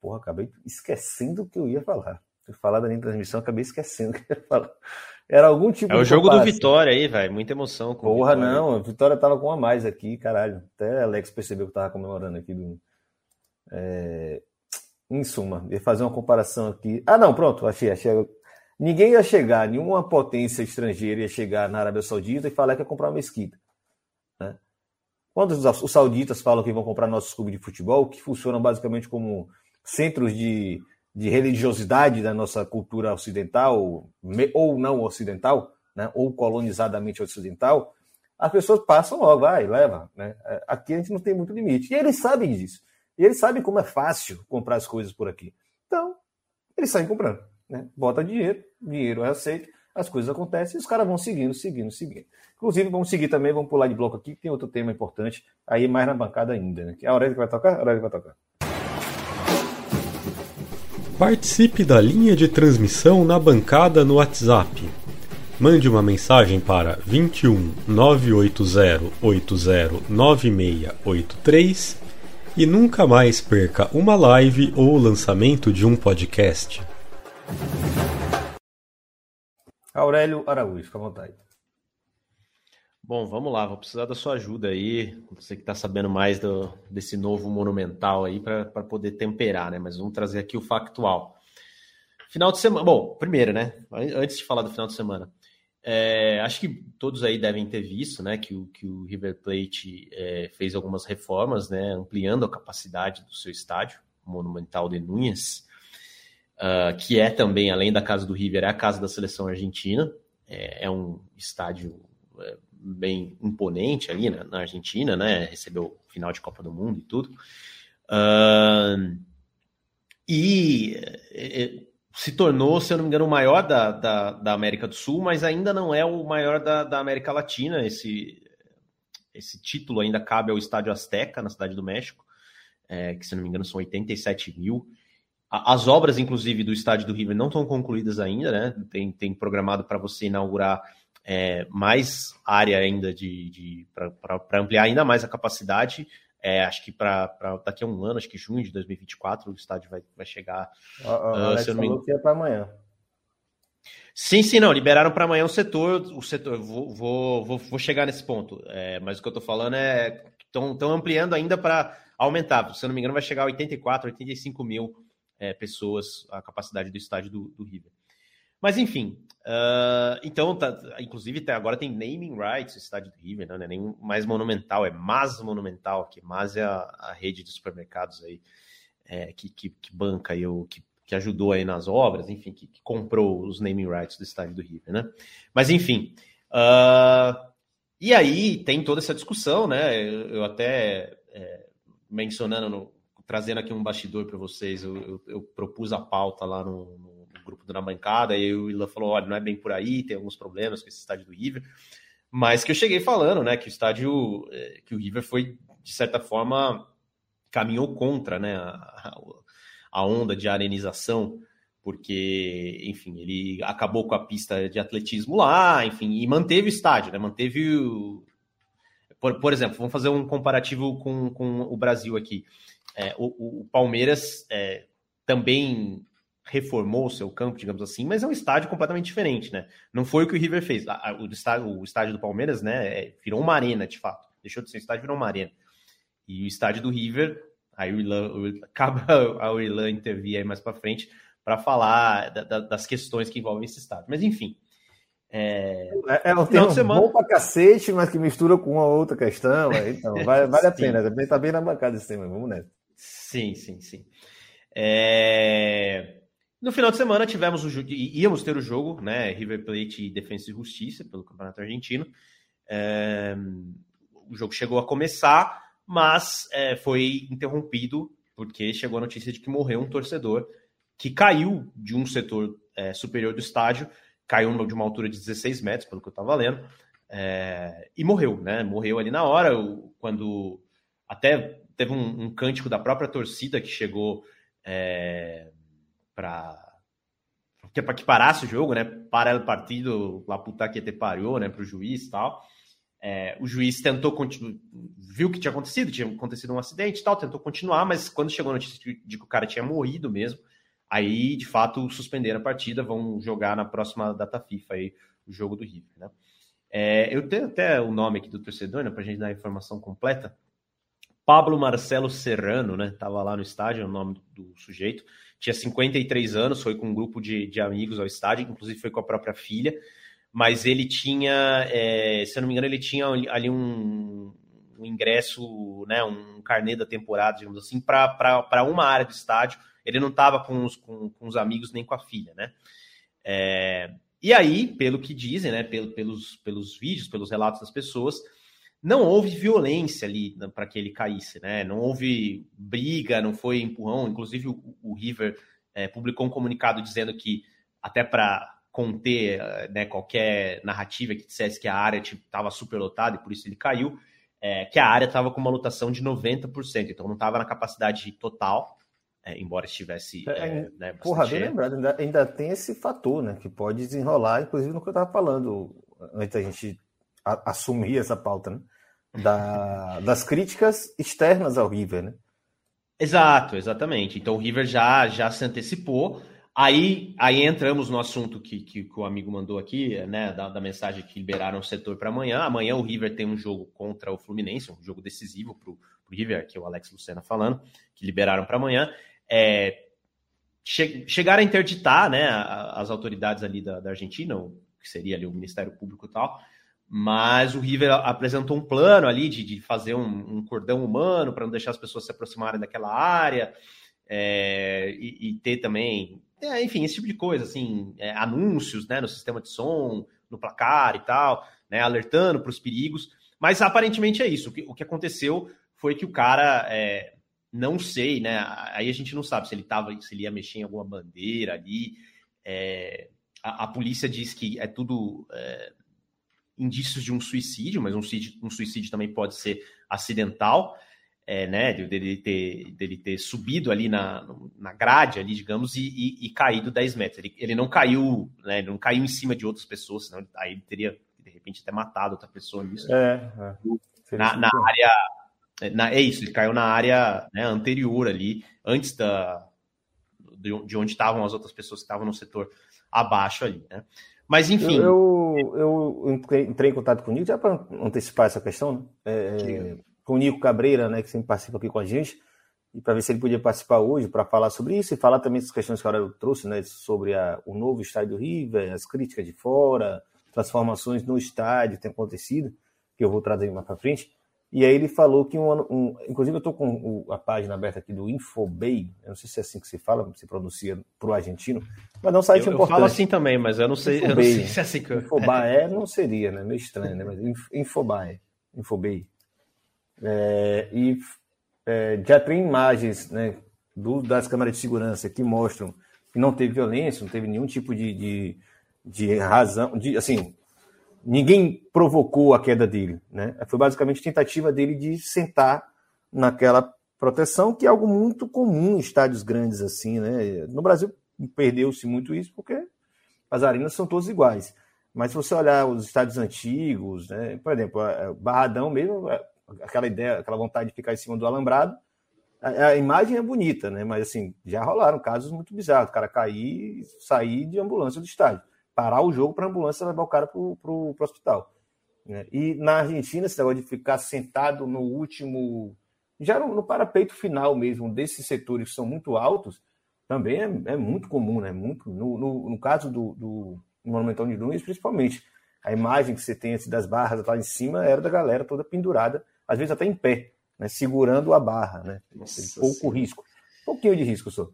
Porra, acabei esquecendo o que eu ia falar. Eu falar da minha transmissão, acabei esquecendo o que eu ia falar. Era algum tipo é de. É o jogo do Vitória aí, velho. Muita emoção. Porra, Vitória. não. A Vitória tava com a mais aqui, caralho. Até Alex percebeu que eu tava comemorando aqui. Do... É... Em suma, ia fazer uma comparação aqui. Ah, não, pronto, achei, achei. Ninguém ia chegar, nenhuma potência estrangeira ia chegar na Arábia Saudita e falar que ia comprar uma mesquita. Né? Quando os sauditas falam que vão comprar nossos clubes de futebol, que funcionam basicamente como centros de, de religiosidade da nossa cultura ocidental, ou não ocidental, né, ou colonizadamente ocidental, as pessoas passam logo, vai, leva. Né? É, aqui a gente não tem muito limite. E eles sabem disso. E eles sabem como é fácil comprar as coisas por aqui. Então, eles saem comprando. Né? Bota dinheiro, dinheiro é aceito. as coisas acontecem e os caras vão seguindo, seguindo, seguindo. Inclusive, vamos seguir também, vamos pular de bloco aqui, que tem outro tema importante aí mais na bancada ainda, né? Que é a Aurélia que vai tocar? A Aurélia vai tocar. Participe da linha de transmissão na bancada no WhatsApp. Mande uma mensagem para 21 980 80 9683 e nunca mais perca uma live ou o lançamento de um podcast. Aurélio Araújo, fica à vontade. Bom, vamos lá, vou precisar da sua ajuda aí. Você que está sabendo mais do, desse novo monumental aí para poder temperar, né? Mas vamos trazer aqui o factual. Final de semana. Bom, primeiro, né? Antes de falar do final de semana, é, acho que todos aí devem ter visto, né? Que o, que o River Plate é, fez algumas reformas, né? Ampliando a capacidade do seu estádio, Monumental de Núñez, uh, que é também, além da casa do River, é a casa da seleção argentina. É, é um estádio é, bem imponente ali na, na, Argentina, né? Recebeu final de Copa do Mundo e tudo. Uh, e é, se tornou, se eu não me engano, o maior da, da, da América do Sul, mas ainda não é o maior da, da América Latina. Esse, esse título ainda cabe ao Estádio Azteca, na Cidade do México, é, que se não me engano são 87 mil. As obras, inclusive, do estádio do River não estão concluídas ainda, né? Tem, tem programado para você inaugurar é, mais área ainda de, de para ampliar ainda mais a capacidade. É, acho que para daqui a um ano, acho que junho de 2024, o estádio vai, vai chegar. O, o uh, Alex falou que é para amanhã. Sim, sim, não. Liberaram para amanhã o setor. O setor, vou, vou, vou, vou chegar nesse ponto. É, mas o que eu estou falando é estão ampliando ainda para aumentar. Se eu não me engano, vai chegar a 84, 85 mil é, pessoas a capacidade do estádio do, do River. Mas enfim, uh, então, tá, inclusive até agora tem naming rights o estádio do River, né? não é nem mais monumental, é mais monumental, que mais é a, a, rede de supermercados aí é, que, que, que, banca aí, o, que, que ajudou aí nas obras, enfim, que, que, comprou os naming rights do estádio do River, né? Mas enfim, uh, e aí tem toda essa discussão, né? Eu, eu até é, mencionando, no, trazendo aqui um bastidor para vocês, eu, eu, eu, propus a pauta lá no, no grupo do Na Bancada, e o Ilan falou: olha, não é bem por aí, tem alguns problemas com esse estádio do River. Mas que eu cheguei falando, né, que o estádio, é, que o River foi, de certa forma, caminhou contra, né, a, a onda de arenização, porque, enfim, ele acabou com a pista de atletismo lá, enfim, e manteve o estádio, né, manteve o. Por, por exemplo, vamos fazer um comparativo com, com o Brasil aqui. É, o, o, Palmeiras é, também reformou o seu campo, digamos assim, mas é um estádio completamente diferente, né? Não foi o que o River fez. O estádio, o estádio do Palmeiras, né, é, virou uma arena, de fato. Deixou de ser um estádio, virou uma arena. E o estádio do River, aí o Irlan, o, acaba o Irlan intervir aí mais para frente para falar da, da, das questões que envolvem esse estádio. Mas enfim. É, é, é um tema semana... bom pra cacete, mas que mistura com uma outra questão. Então, vale, vale a pena. Também tá bem na bancada esse tema, vamos nessa. Sim, sim, sim. É... No final de semana tivemos o íamos ter o jogo, né? River Plate e Defensa e Justiça pelo Campeonato Argentino. É... O jogo chegou a começar, mas é, foi interrompido porque chegou a notícia de que morreu um torcedor que caiu de um setor é, superior do estádio, caiu de uma altura de 16 metros, pelo que eu estava lendo, e morreu, né? Morreu ali na hora, quando até teve um, um cântico da própria torcida que chegou é, para que, que parasse o jogo, né? Para o partido, lá puta que te pariu, né? Para o juiz e tal. É, o juiz tentou viu que tinha acontecido, tinha acontecido um acidente e tal, tentou continuar, mas quando chegou a notícia de, de que o cara tinha morrido mesmo, aí de fato suspenderam a partida, vão jogar na próxima data FIFA aí o jogo do River, né? É, eu tenho até o nome aqui do torcedor, né, para a gente dar a informação completa. Pablo Marcelo Serrano, né? Tava lá no estádio, é o nome do sujeito. Tinha 53 anos, foi com um grupo de, de amigos ao estádio, inclusive foi com a própria filha. Mas ele tinha, é, se eu não me engano, ele tinha ali um, um ingresso, né, um carnê da temporada, digamos assim, para uma área do estádio. Ele não estava com os, com, com os amigos nem com a filha, né? É, e aí, pelo que dizem, né, pelo, pelos, pelos vídeos, pelos relatos das pessoas, não houve violência ali para que ele caísse, né? Não houve briga, não foi empurrão. Inclusive, o, o River é, publicou um comunicado dizendo que, até para conter né, qualquer narrativa que dissesse que a área estava tipo, superlotada e por isso ele caiu, é, que a área estava com uma lotação de 90%, então não estava na capacidade total, é, embora estivesse. É, é né, porra, bem lembrado, ainda, ainda, tem esse fator, né? Que pode desenrolar, inclusive no que eu estava falando, antes da gente assumir essa pauta, né? Da, das críticas externas ao River, né? Exato, exatamente. Então o River já, já se antecipou. Aí, aí entramos no assunto que, que, que o amigo mandou aqui, né, da, da mensagem que liberaram o setor para amanhã. Amanhã o River tem um jogo contra o Fluminense, um jogo decisivo para o River, que é o Alex Lucena falando, que liberaram para amanhã. É, che, chegaram a interditar né, as autoridades ali da, da Argentina, que seria ali o Ministério Público e tal, mas o River apresentou um plano ali de, de fazer um, um cordão humano para não deixar as pessoas se aproximarem daquela área é, e, e ter também é, enfim, esse tipo de coisa, assim, é, anúncios né, no sistema de som, no placar e tal, né, alertando para os perigos. Mas aparentemente é isso. O que, o que aconteceu foi que o cara, não sei, né? Aí a gente não sabe se ele tava, se ele ia mexer em alguma bandeira ali. A, a, polícia diz que é tudo indícios de um suicídio, mas um suicídio, um suicídio também pode ser acidental é, né, dele ter, dele ter subido ali na, na grade, ali, digamos, e, e, e caído 10 metros. Ele, ele não caiu, né, ele não caiu em cima de outras pessoas, senão aí ele teria, de repente, até matado outra pessoa nisso. É, é. Na, na área. Na, é isso, ele caiu na área né, anterior ali, antes da, de onde estavam as outras pessoas que estavam no setor abaixo ali, né? Mas enfim. Eu, eu, eu entrei em contato com o Nico já para antecipar essa questão. Né? É, com o Nico Cabreira, né, que sempre participa aqui com a gente, e para ver se ele podia participar hoje para falar sobre isso e falar também das questões que a Aurélio trouxe, né, sobre a, o novo estádio do River, as críticas de fora, transformações no estádio que tem acontecido, que eu vou trazer mais para frente. E aí ele falou que um ano, um, inclusive eu estou com o, a página aberta aqui do Infobay, eu não sei se é assim que se fala, se pronuncia para o argentino, mas não é um site eu, importante. Eu falo assim também, mas eu não sei, Infobay, eu não sei se é assim que eu... Infobae não seria, né? Meio estranho, né? Mas Infobae, Infobay. É, e é, já tem imagens né, do, das câmeras de segurança que mostram que não teve violência, não teve nenhum tipo de, de, de razão, de, assim, ninguém provocou a queda dele, né? Foi basicamente tentativa dele de sentar naquela proteção, que é algo muito comum em estádios grandes assim, né? No Brasil perdeu-se muito isso porque as arenas são todas iguais. Mas se você olhar os estádios antigos, né? Por exemplo, Barradão mesmo, aquela ideia, aquela vontade de ficar em cima do alambrado. A, a, imagem é bonita, né? Mas assim, já rolaram casos muito bizarros. O cara cair sair de ambulância do estádio. Parar o jogo para a ambulância levar o cara para o hospital. Né? E na Argentina, esse negócio de ficar sentado no último. Já no, no parapeito final mesmo, desses setores que são muito altos, também é, é muito comum, né? Muito, no, no, no caso do, do Monumental de Nunes, principalmente. A imagem que você tem assim, das barras lá em cima era da galera toda pendurada às vezes até em pé, né, segurando a barra, né? Nossa, pouco sim. risco, pouquinho de risco só.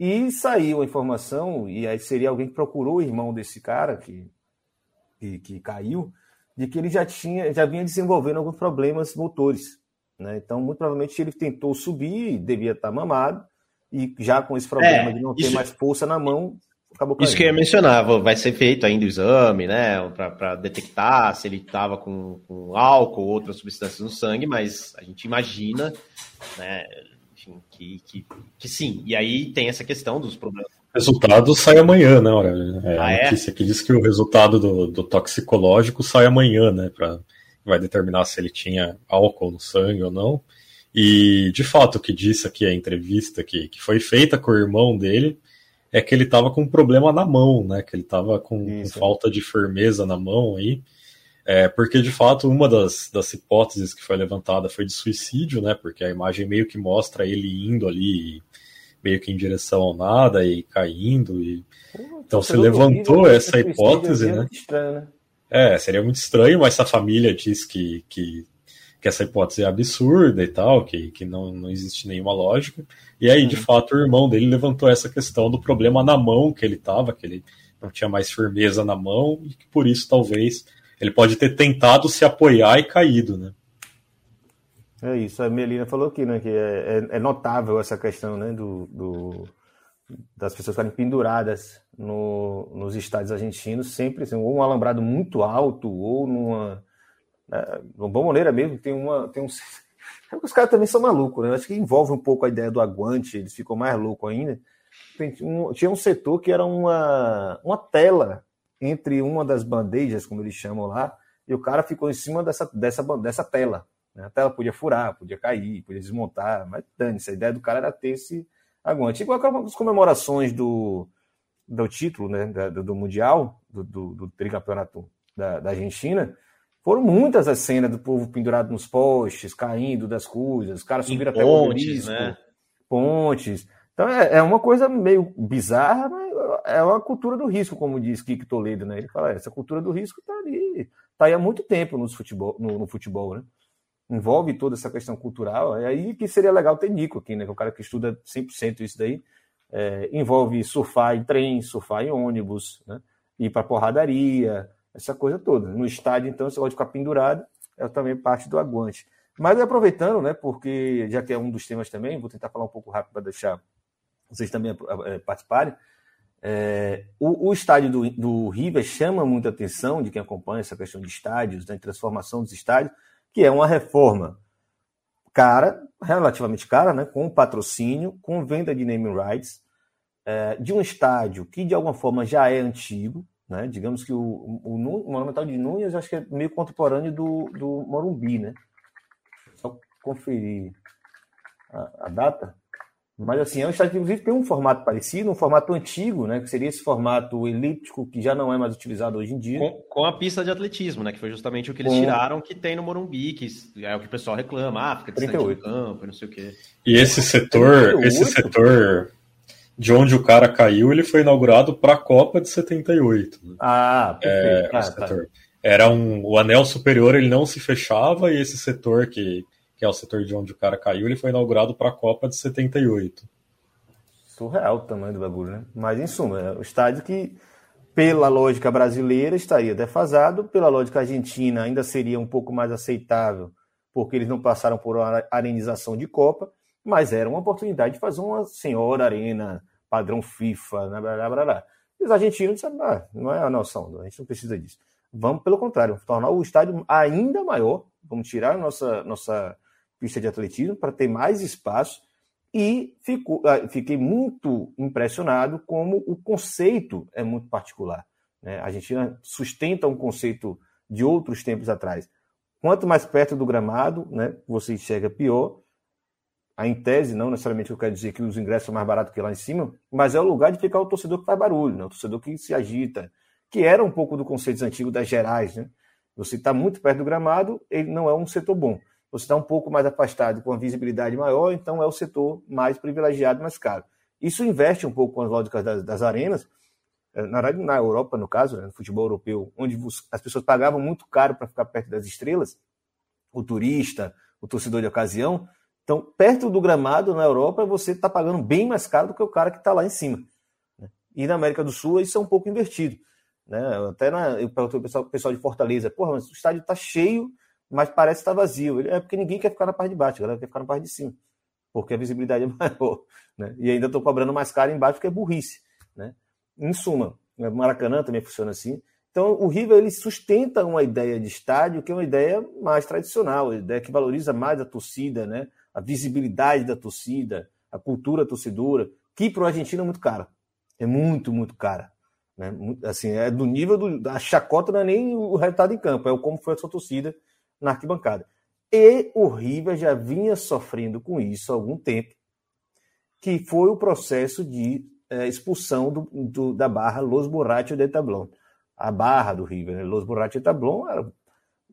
E saiu a informação, e aí seria alguém que procurou o irmão desse cara que, que, que caiu, de que ele já tinha, já vinha desenvolvendo alguns problemas motores. Né? Então, muito provavelmente ele tentou subir, devia estar mamado, e já com esse problema é, de não ter isso... mais força na mão, acabou caindo. Isso que eu ia mencionar, vai ser feito ainda o exame, né, para detectar se ele estava com, com, álcool ou outras substâncias no sangue, mas a gente imagina, né, enfim, que, que, que sim. E aí tem essa questão dos problemas. O resultado sai amanhã, né? É, ah, a é? notícia é? que diz que o resultado do, do toxicológico sai amanhã, né? Pra, vai determinar se ele tinha álcool no sangue ou não. E, de fato, o que disse aqui a entrevista que, que foi feita com o irmão dele é que ele estava com um problema na mão, né? Que ele estava com, com, falta de firmeza na mão aí. É, porque de fato uma das, das hipóteses que foi levantada foi de suicídio, né? Porque a imagem meio que mostra ele indo ali, meio que em direção ao nada e caindo. E... então se levantou essa hipótese, né? Estranho, né? É, seria muito estranho, mas a família diz que, que, que essa hipótese é absurda e tal, que, que não, não existe nenhuma lógica. E aí, de uhum. fato, o irmão dele levantou essa questão do problema na mão que ele estava, que ele não tinha mais firmeza na mão, e que por isso talvez ele pode ter tentado se apoiar e caído, né? É isso, a Melina falou aqui, né, que é, é, é notável essa questão, né, do, do, das pessoas ficarem penduradas no, nos estádios argentinos, sempre assim, ou um alambrado muito alto, ou numa. Né, no Bomboneira mesmo, tem uma. Tem um, os caras também são malucos, né? Acho que envolve um pouco a ideia do aguante, eles ficam mais loucos ainda. Tem, um, tinha um setor que era uma, uma tela entre uma das bandejas, como eles chamam lá, e o cara ficou em cima dessa, dessa, dessa tela. Né? A tela podia furar, podia cair, podia desmontar, mas dane-se, a ideia do cara era ter esse aguante. Igual as comemorações do, do título né, do, do Mundial, do, do, do tricampeonato da, da, Argentina, foram muitas as cenas do povo pendurado nos postes, caindo das coisas, os caras subiram até o obelisco, né? pontes. Então é, é, uma coisa meio bizarra, mas é uma cultura do risco, como diz Kiko Toledo, né? Ele fala, essa cultura do risco está ali, está aí há muito tempo no futebol, no, no futebol, né? envolve toda essa questão cultural, é aí que seria legal ter Nico aqui, né? Que é o cara que estuda 100% isso daí. É, envolve surfar em trem, surfar em ônibus, né? ir para porradaria, essa coisa toda. No estádio, então, você pode ficar pendurado, é também parte do aguante. Mas aproveitando, né, porque já que é um dos temas também, vou tentar falar um pouco rápido para deixar vocês também é, participarem. É, o, o, estádio do, do River chama muita atenção de quem acompanha essa questão de estádios, da né, transformação dos estádios, que é uma reforma cara, relativamente cara, né, com patrocínio, com venda de naming rights, é, de um estádio que de alguma forma já é antigo, né, digamos que o, o, o Monumental de Núñez acho que é meio contemporâneo do, do Morumbi, né? Só conferir a, a data. Mas assim, é um estádio que inclusive tem um formato parecido, um formato antigo, né? Que seria esse formato elíptico que já não é mais utilizado hoje em dia. Com, com a pista de atletismo, né? Que foi justamente o que eles com... tiraram que tem no Morumbi, que é o que o pessoal reclama, ah, fica distante 38. do campo, não sei o quê. E esse setor, 38? esse setor de onde o cara caiu, ele foi inaugurado para a Copa de 78. Né? Ah, perfeito. É, ah, tá. Era um, o anel superior, ele não se fechava e esse setor que que é o setor de onde o cara caiu, ele foi inaugurado para a Copa de 78. Surreal o tamanho do bagulho, né? Mas, em suma, é o estádio que, pela lógica brasileira, estaria defasado, pela lógica argentina, ainda seria um pouco mais aceitável, porque eles não passaram por uma arenização de Copa, mas era uma oportunidade de fazer uma senhora arena padrão FIFA, né, blá, blá, blá, blá. E os argentinos disseram, ah, não é a noção, a gente não precisa disso. Vamos, pelo contrário, tornar o estádio ainda maior, vamos tirar a nossa, nossa pista de atletismo para ter mais espaço e fico, ah, fiquei muito impressionado como o conceito é muito particular. Né? A Argentina sustenta um conceito de outros tempos atrás. Quanto mais perto do gramado, né, você chega pior. A em tese, não necessariamente eu quero dizer que os ingressos são mais baratos que lá em cima, mas é o lugar de ficar o torcedor que faz barulho, né? o torcedor que se agita, que era um pouco do conceito antigo das gerais. Né? Você está muito perto do gramado, ele não é um setor bom você está um pouco mais afastado, com a visibilidade maior, então é o setor mais privilegiado, mais caro. Isso investe um pouco com as lógicas das, das arenas, eh, na verdade, na Europa, no caso, né, no futebol europeu, onde as pessoas pagavam muito caro para ficar perto das estrelas, o turista, o torcedor de ocasião. Então, perto do gramado na Europa, você está pagando bem mais caro do que o cara que está lá em cima. Né? E na América do Sul, isso é um pouco invertido. Né? Até na, eu perguntei ao pessoal, pessoal de Fortaleza, porra, mas o estádio está cheio mas parece estar vazio. É porque ninguém quer ficar na parte de baixo, a galera quer ficar na parte de cima, porque a visibilidade é maior. Né? E ainda estou cobrando mais caro embaixo, porque é burrice. Né? Em suma, o Maracanã também funciona assim. Então, o River ele sustenta uma ideia de estádio que é uma ideia mais tradicional, uma ideia que valoriza mais a torcida, né? a visibilidade da torcida, a cultura torcedora, que para o argentino é muito cara. É muito, muito cara. Né? Assim, é do nível do, da chacota, não é nem o resultado em campo, é o como foi a sua torcida na arquibancada. E o River já vinha sofrendo com isso há algum tempo, que foi o processo de é, expulsão do, do, da barra Los Borrachos de Tablón. A barra do River, né? Los Borrachos de Tablón, era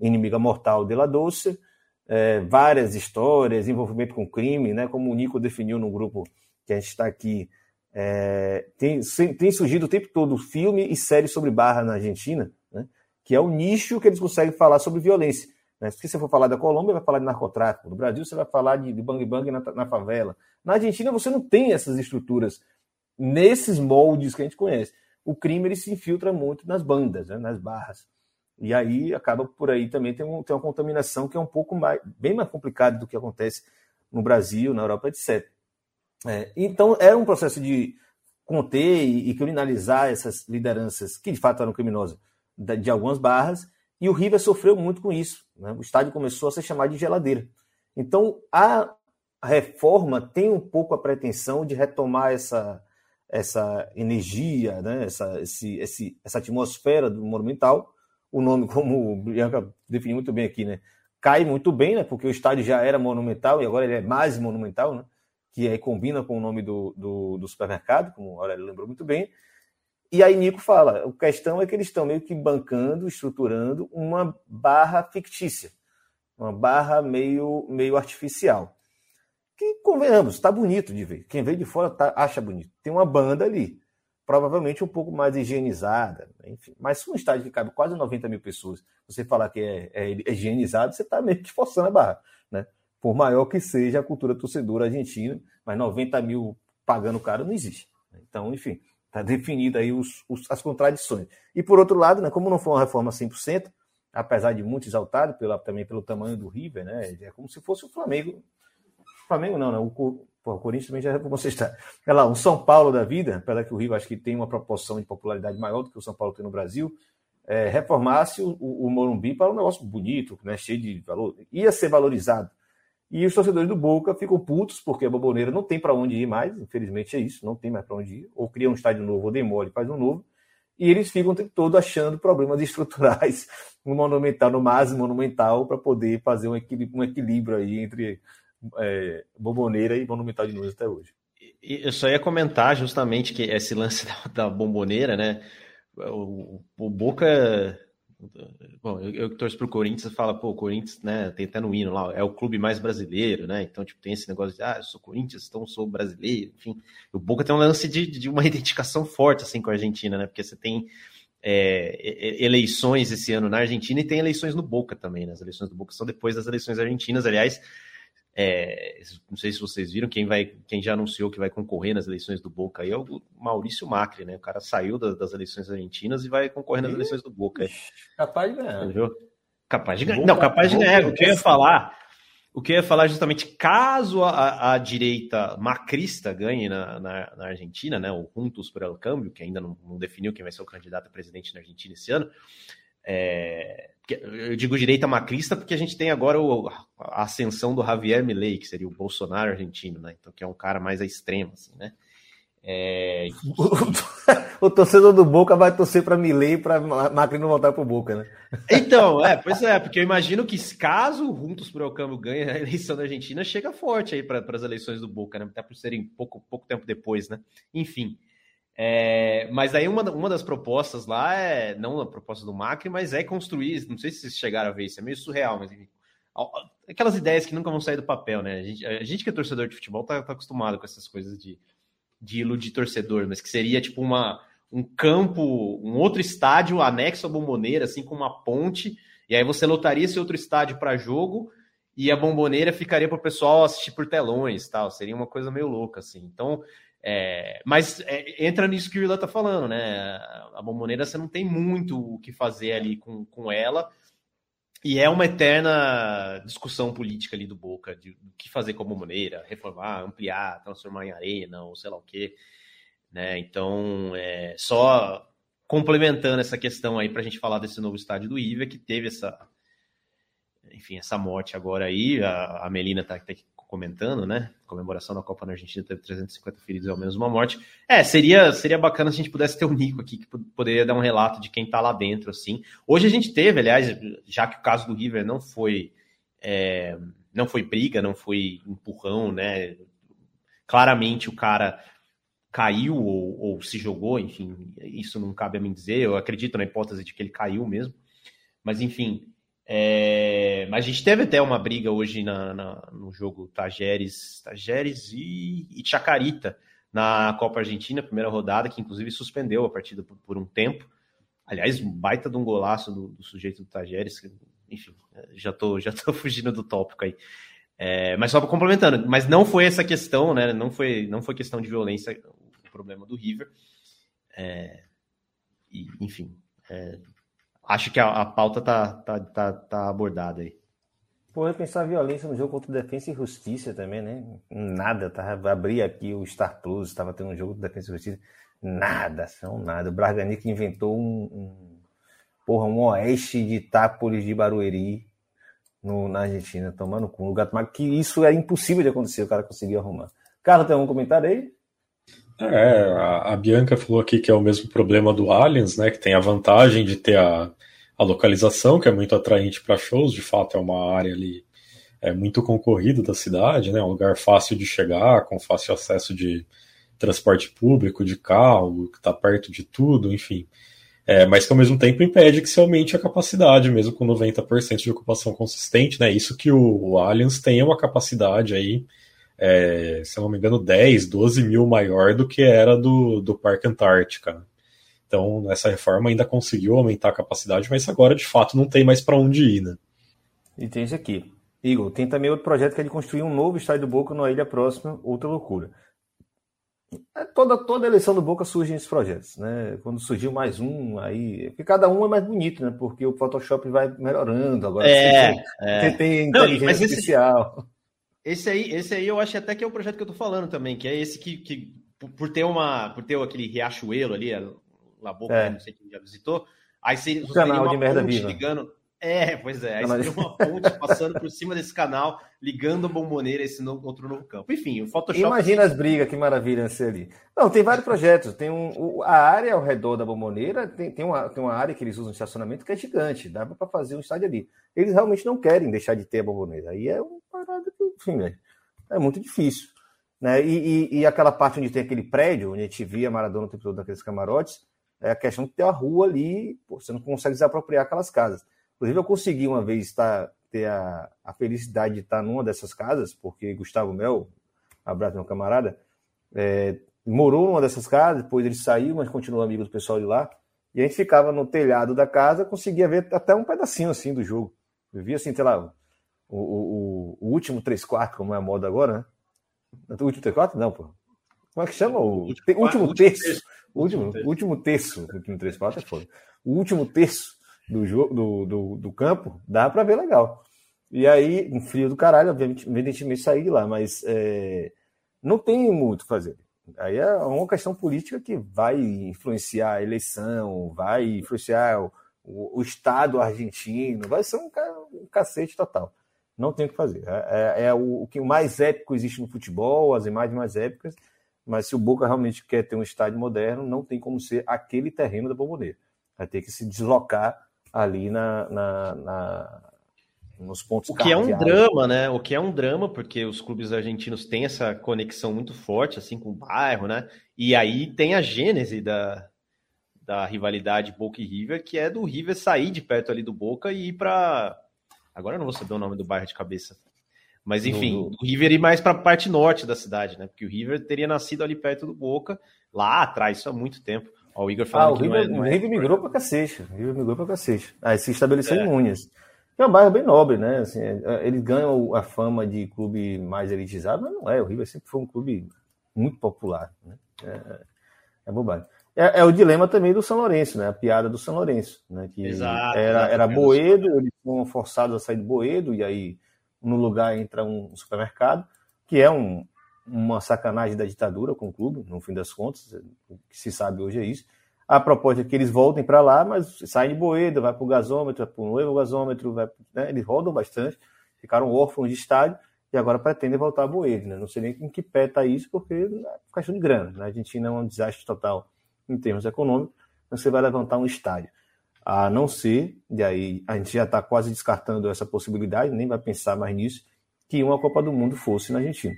inimiga mortal de La Doce, é, várias histórias, envolvimento com crime, né? como o Nico definiu no grupo que a gente está aqui. É, tem, tem surgido o tempo todo filme e série sobre barra na Argentina, né? que é o nicho que eles conseguem falar sobre violência. Né? Se você for falar da Colômbia, vai falar de narcotráfico. No Brasil, você vai falar de, bang bang na, na favela. Na Argentina, você não tem essas estruturas nesses moldes que a gente conhece. O crime ele se infiltra muito nas bandas, né? nas barras. E aí acaba por aí também tem, um, tem uma contaminação que é um pouco mais, bem mais complicada do que acontece no Brasil, na Europa, etc. É, então era um processo de conter e, e criminalizar essas lideranças que de fato eram criminosas de, de algumas barras, e o River sofreu muito com isso. Né? O estádio começou a ser chamado de geladeira. Então, a reforma tem um pouco a pretensão de retomar essa, essa energia, né? essa, esse, esse, essa atmosfera do monumental. O nome, como o Bianca definiu muito bem aqui, né? cai muito bem, né? porque o estádio já era monumental e agora ele é mais monumental, né? que aí combina com o nome do, do, do supermercado, como o Aurélio lembrou muito bem. E aí Nico fala, a questão é que eles estão meio que bancando, estruturando uma barra fictícia, uma barra meio, meio artificial que, convenhamos, está bonito de ver. Quem veio de fora tá, acha bonito. Tem uma banda ali, provavelmente um pouco mais higienizada, enfim. Mas se um estádio que cabe quase 90 mil pessoas, você falar que é, é, é higienizado, você está meio que forçando a barra, né? Por maior que seja a cultura torcedora argentina, mas 90 mil pagando caro não existe. Então, enfim, está definida aí os, os, as contradições. E por outro lado, né, como não foi uma reforma 100%, apesar de muito exaltado pela, também pelo tamanho do River, né, é como se fosse o Flamengo Flamengo não, né? O, pô, o Corinthians também já é como você está. É lá, um São Paulo da vida, apesar que o Rio acho que tem uma proporção de popularidade maior do que o São Paulo tem no Brasil, é, reformasse o, o, Morumbi para um negócio bonito, né? cheio de valor. Ia ser valorizado. E os torcedores do Boca ficam putos, porque a Boboneira não tem para onde ir mais, infelizmente é isso, não tem mais para onde ir. Ou cria um estádio novo, ou demole, faz um novo. E eles ficam o tempo todo achando problemas estruturais no Monumental, no mais Monumental, para poder fazer um equilíbrio, um equilíbrio aí entre é, Bomboneira e Monumental de Nunes até hoje. Eu só ia comentar justamente que esse lance da, da Bomboneira, né? O, o Boca. Bom, eu, eu que torço pro Corinthians, fala, pô, o Corinthians, né, tem até no hino lá, é o clube mais brasileiro, né? Então, tipo, tem esse negócio de, ah, eu sou Corinthians, então sou brasileiro, enfim. O Boca tem um lance de, de uma identificação forte, assim, com a Argentina, né? Porque você tem é, eleições esse ano na Argentina e tem eleições no Boca também, né? As eleições do Boca são depois das eleições argentinas, aliás, é, não sei se vocês viram, quem, vai, quem já anunciou que vai concorrer nas eleições do Boca aí é o Maurício Macri, né? O cara saiu das, das eleições argentinas e vai concorrer nas eleições do Boca. Capaz de ganhar. Entendeu? Capaz de ganhar. Não, capaz de ganhar. O que eu ia falar, o que eu ia falar justamente, caso a, a direita macrista ganhe na, na, na, Argentina, né? O Juntos por el Câmbio, que ainda não, não definiu quem vai ser o candidato a presidente na Argentina esse ano. É, eu digo direita macrista porque a gente tem agora o, a ascensão do Javier Milei, que seria o Bolsonaro argentino, né? Então, que é um cara mais à extrema, assim, né? É... o torcedor do Boca vai torcer para Milei para Macri não voltar para o Boca, né? Então, é, pois é, porque eu imagino que caso Juntos por El Câmbio ganhe a eleição da Argentina, chega forte aí para as eleições do Boca, né? Até por serem pouco, pouco tempo depois, né? Enfim. É, mas aí uma, uma das propostas lá é, não a proposta do Macri, mas é construir, não sei se vocês chegaram a ver isso, é meio surreal, mas enfim, aquelas ideias que nunca vão sair do papel, né? A gente, a gente que é torcedor de futebol tá, tá acostumado com essas coisas de, de iludir torcedor, mas que seria tipo uma, um campo, um outro estádio anexo à bomboneira, assim, com uma ponte, e aí você lotaria esse outro estádio para jogo e a bomboneira ficaria para o pessoal assistir por telões tal. Seria uma coisa meio louca, assim. Então, é, mas é, entra nisso que o Irlan tá falando, né? A bomboneira você não tem muito o que fazer ali com, com ela. E é uma eterna discussão política ali do Boca, de o que fazer com a bomboneira, reformar, ampliar, transformar em arena, ou sei lá o quê. Né? Então, é, só complementando essa questão aí para a gente falar desse novo estádio do Iva, que teve essa, enfim, essa morte agora aí, a, a Melina tá, tá comentando, né? Comemoração da Copa na Argentina teve 350 feridos e ao menos uma morte. É, seria, seria bacana se a gente pudesse ter o Nico aqui, que poderia dar um relato de quem tá lá dentro, assim. Hoje a gente teve, aliás, já que o caso do River não foi. É, não foi briga, não foi empurrão, né? Claramente o cara caiu ou, ou, se jogou, enfim, isso não cabe a mim dizer. Eu acredito na hipótese de que ele caiu mesmo. Mas, enfim, é, mas a gente teve até uma briga hoje na, na, no jogo Tajeres, Tajeres e, e Chacarita na Copa Argentina, primeira rodada, que inclusive suspendeu a partida por, por um tempo. Aliás, baita de um golaço do, do sujeito do Tajeres, enfim, já tô, já tô fugindo do tópico aí. É, mas só complementando, mas não foi essa questão, né? Não foi, não foi questão de violência o problema do River. É, e, enfim, é, acho que a, a pauta tá, tá, tá, tá abordada aí. Porra, pensar violência no jogo contra Defesa e Justiça também, né? Nada, tá? Abri aqui o Star Plus, estava tendo um jogo de Defesa e Justiça. Nada, são nada. O Braganic inventou um, um, porra, um oeste de Itápolis de Barueri no, na Argentina, tomando com o gato que isso é impossível de acontecer, o cara conseguiu arrumar. Carlos, tem algum comentário aí? É, a, a, Bianca falou aqui que é o mesmo problema do Aliens, né? Que tem a vantagem de ter a, a localização, que é muito atraente para shows, de fato é uma área ali é muito concorrida da cidade, né? Um lugar fácil de chegar, com fácil acesso de transporte público, de carro, que está perto de tudo, enfim. É, mas que ao mesmo tempo impede que se aumente a capacidade, mesmo com 90% de ocupação consistente, né? Isso que o, o Allianz tem uma capacidade aí, é, se eu não me engano, 10, 12 mil maior do que era do, do Parque Antártica. Então, nessa reforma ainda conseguiu aumentar a capacidade, mas agora de fato não tem mais para onde ir, né? E tem isso aqui. Igor, tem também outro projeto que é de construir um novo estádio do Boca numa ilha próxima, outra loucura. É, toda, toda eleição do Boca surgem esses projetos, né? Quando surgiu mais um, aí. Porque cada um é mais bonito, né? Porque o Photoshop vai melhorando. Agora é, você, é. você tem inteligência esse, artificial. Esse aí, esse aí eu acho até que é o projeto que eu tô falando também, que é esse que, que por ter uma. Por ter aquele riachuelo ali, a Boca, é. não sei quem já visitou. Aí você, o canal de merda viva. ligando. É, pois é. Aí você tem uma ponte passando por cima desse canal, ligando a bomboneira esse novo, outro novo campo. Enfim, o Photoshop. Imagina as brigas, que maravilha ser ali. Não, tem vários projetos. Tem um, a área ao redor da bomboneira, tem, tem, uma, tem uma área que eles usam de estacionamento que é gigante. Dá para fazer um estádio ali. Eles realmente não querem deixar de ter a bomboneira. Aí é uma parada que, enfim, é, é muito difícil. Né? E, e, e, aquela parte onde tem aquele prédio, onde a gente via Maradona o tempo todo naqueles camarotes, é a questão de ter a rua ali, pô, você não consegue desapropriar aquelas casas. Inclusive, eu consegui uma vez estar, ter a, a felicidade de estar numa dessas casas, porque Gustavo Mel, abraço meu camarada, é, morou numa dessas casas, depois ele saiu, mas continuou amigo do pessoal de lá. E a gente ficava no telhado da casa, conseguia ver até um pedacinho assim do jogo. Eu via assim, sei lá, o, o, o último 3 quartos, como é a moda agora, né? O último 3 quartos? Não, pô. Como é que chama? O, o último, último, terço. terço. Último, último terço. O último 3 quartos é foda. O último terço do, jogo, do, do, do campo, dá para ver legal. E aí, um frio do caralho, evidentemente sair de lá, mas é, não tem muito o fazer. Aí é uma questão política que vai influenciar a eleição, vai influenciar o, o, o Estado argentino, vai ser um, um, cacete total. Não tem o que fazer. É, é, é o, o, que mais épico existe no futebol, as imagens mais épicas, mas se o Boca realmente quer ter um estádio moderno, não tem como ser aquele terreno da Bomboneira. Vai ter que se deslocar ali na, na, na nos pontos O que é um drama, né? O que é um drama, porque os clubes argentinos têm essa conexão muito forte, assim, com o bairro, né? E aí tem a gênese da, da rivalidade Boca e River, que é do River sair de perto ali do Boca e ir para. Agora eu não vou saber o nome do bairro de cabeça. Mas enfim, do... o River ir mais para a parte norte da cidade, né? Porque o River teria nascido ali perto do Boca, lá atrás, isso há muito tempo. Ó, o Igor falando ah, o River, é, o é River migrou para cacete. O River migrou para cacete. Aí se estabeleceu é. em Unhas. É um bairro bem nobre, né? Assim, é, eles ganham a fama de clube mais elitizado, mas não é. O River sempre foi um clube muito popular. Né? É, é bobagem. É, é, o dilema também do São Lourenço, né? A piada do São Lourenço, né? Que Exato, era, era Boedo, eles foram forçados a sair de Boedo, e aí no lugar entra um supermercado, que é um, uma sacanagem da ditadura com o clube, no fim das contas, o que se sabe hoje é isso. A proposta é que eles voltem para lá, mas saem de Boeda, vai para o gasômetro, vai para o novo gasômetro, vai, né? eles rodam bastante, ficaram órfãos de estádio e agora pretendem voltar a Boeda. Né? Não sei nem em que pé está isso, porque é questão de grana. Né? A Argentina é um desastre total em termos econômicos, você vai levantar um estádio. A não ser, e aí a gente já está quase descartando essa possibilidade, nem vai pensar mais nisso, que uma Copa do Mundo fosse na Argentina.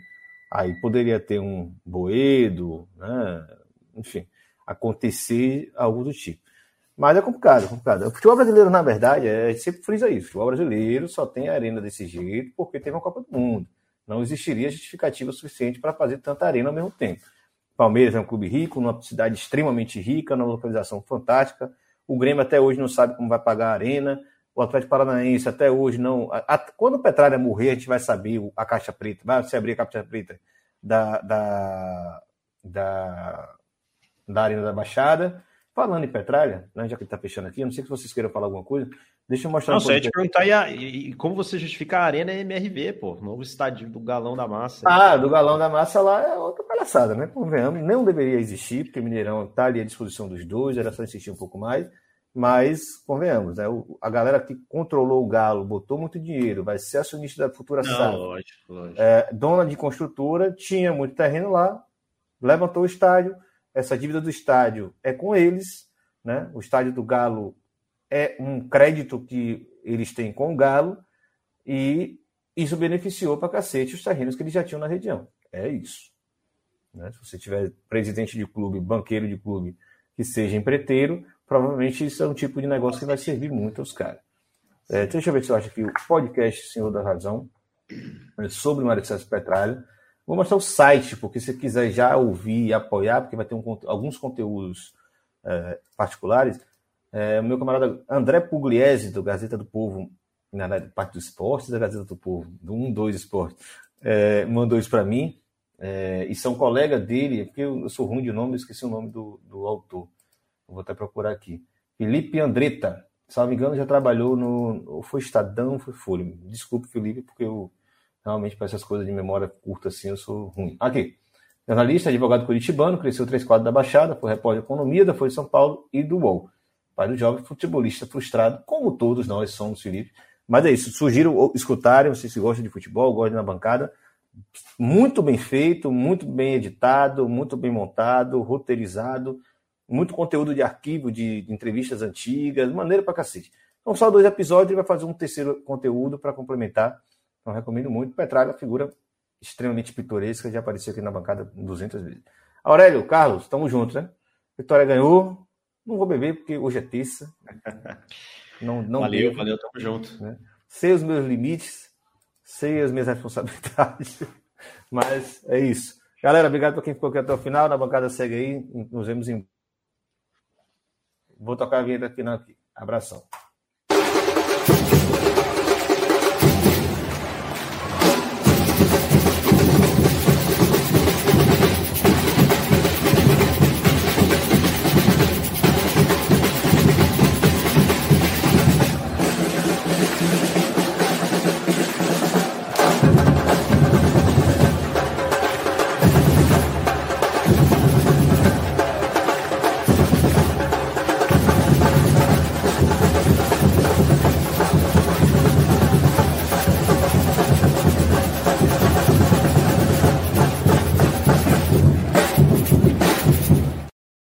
Aí poderia ter um Boedo, né? enfim, acontecer algo do tipo. Mas é complicado, é complicado. O futebol brasileiro, na verdade, é, sempre frisa isso. O futebol brasileiro só tem arena desse jeito porque teve uma Copa do Mundo. Não existiria justificativa suficiente para fazer tanta arena ao mesmo tempo. Palmeiras é um clube rico, numa cidade extremamente rica, numa localização fantástica. O Grêmio até hoje não sabe como vai pagar a arena. O Atlético Paranaense até hoje não. A, a, quando o Petralha morrer, a gente vai saber a caixa preta, vai se abrir a caixa preta da, da, da, da Arena da Baixada. Falando em Petralha, né, já que ele está fechando aqui, eu não sei se vocês queiram falar alguma coisa. Deixa eu mostrar não, pouco. Não, te perguntar e, a, e, como você justifica a Arena MRV, pô, novo estádio do Galão da Massa. Ah, do Galão da Massa lá é outra palhaçada, né? Convenhamos, não deveria existir, porque o Mineirão está ali à disposição dos dois, era só insistir um pouco mais. Mas, convenhamos, né? a galera que controlou o Galo, botou muito dinheiro, vai ser acionista da futura SAF. Lógico, lógico. É, dona de construtora, tinha muito terreno lá, levantou o estádio, essa dívida do estádio é com eles, né? O estádio do Galo é um crédito que eles têm com o Galo e isso beneficiou para cacete os terrenos que eles já tinham na região. É isso. Né? Se você tiver presidente de clube, banqueiro de clube que seja empreiteiro, provavelmente isso é um tipo de negócio que vai servir muito aos caras. É, deixa eu ver se eu acho que o podcast Senhor da Razão é sobre Mário César Petralha Vou mostrar o site, porque se quiser já ouvir e apoiar, porque vai ter um, alguns conteúdos é, particulares. É, o meu camarada André Pugliese, do Gazeta do Povo, na parte do esporte da Gazeta do Povo, do 1, 2 Esporte, é, mandou isso para mim. É, e são colega dele, porque eu, sou ruim de nome, esqueci o nome do, do autor. vou até procurar aqui. Felipe Andretta, se não me engano, já trabalhou no. Foi Estadão, foi Folha. Desculpe, Felipe, porque eu Realmente, para essas coisas de memória curta assim, eu sou ruim. Aqui. Jornalista, advogado curitibano, cresceu três quadros da Baixada, foi repórter de economia da Folha de São Paulo e do UOL. Pai do jovem futebolista frustrado, como todos nós somos, Felipe. Mas é isso, sugiro escutarem, vocês que gostam de futebol, gostam na bancada. Muito bem feito, muito bem editado, muito bem montado, roteirizado, muito conteúdo de arquivo, de, de entrevistas antigas, maneira pra cacete. Então, só dois episódios, ele vai fazer um terceiro conteúdo para complementar então, recomendo muito. Petralha, figura extremamente pitoresca, já apareceu aqui na bancada 200 vezes. Aurélio, Carlos, estamos juntos, né? Vitória ganhou. Não vou beber porque hoje é terça. Não, não valeu, bebo, valeu, tamo junto. Né? Sei os meus limites, sei as minhas responsabilidades, mas é isso. Galera, obrigado por quem ficou aqui até o final. Na bancada segue aí. Nos vemos em. Vou tocar a vinheta aqui. Aqui. Abração.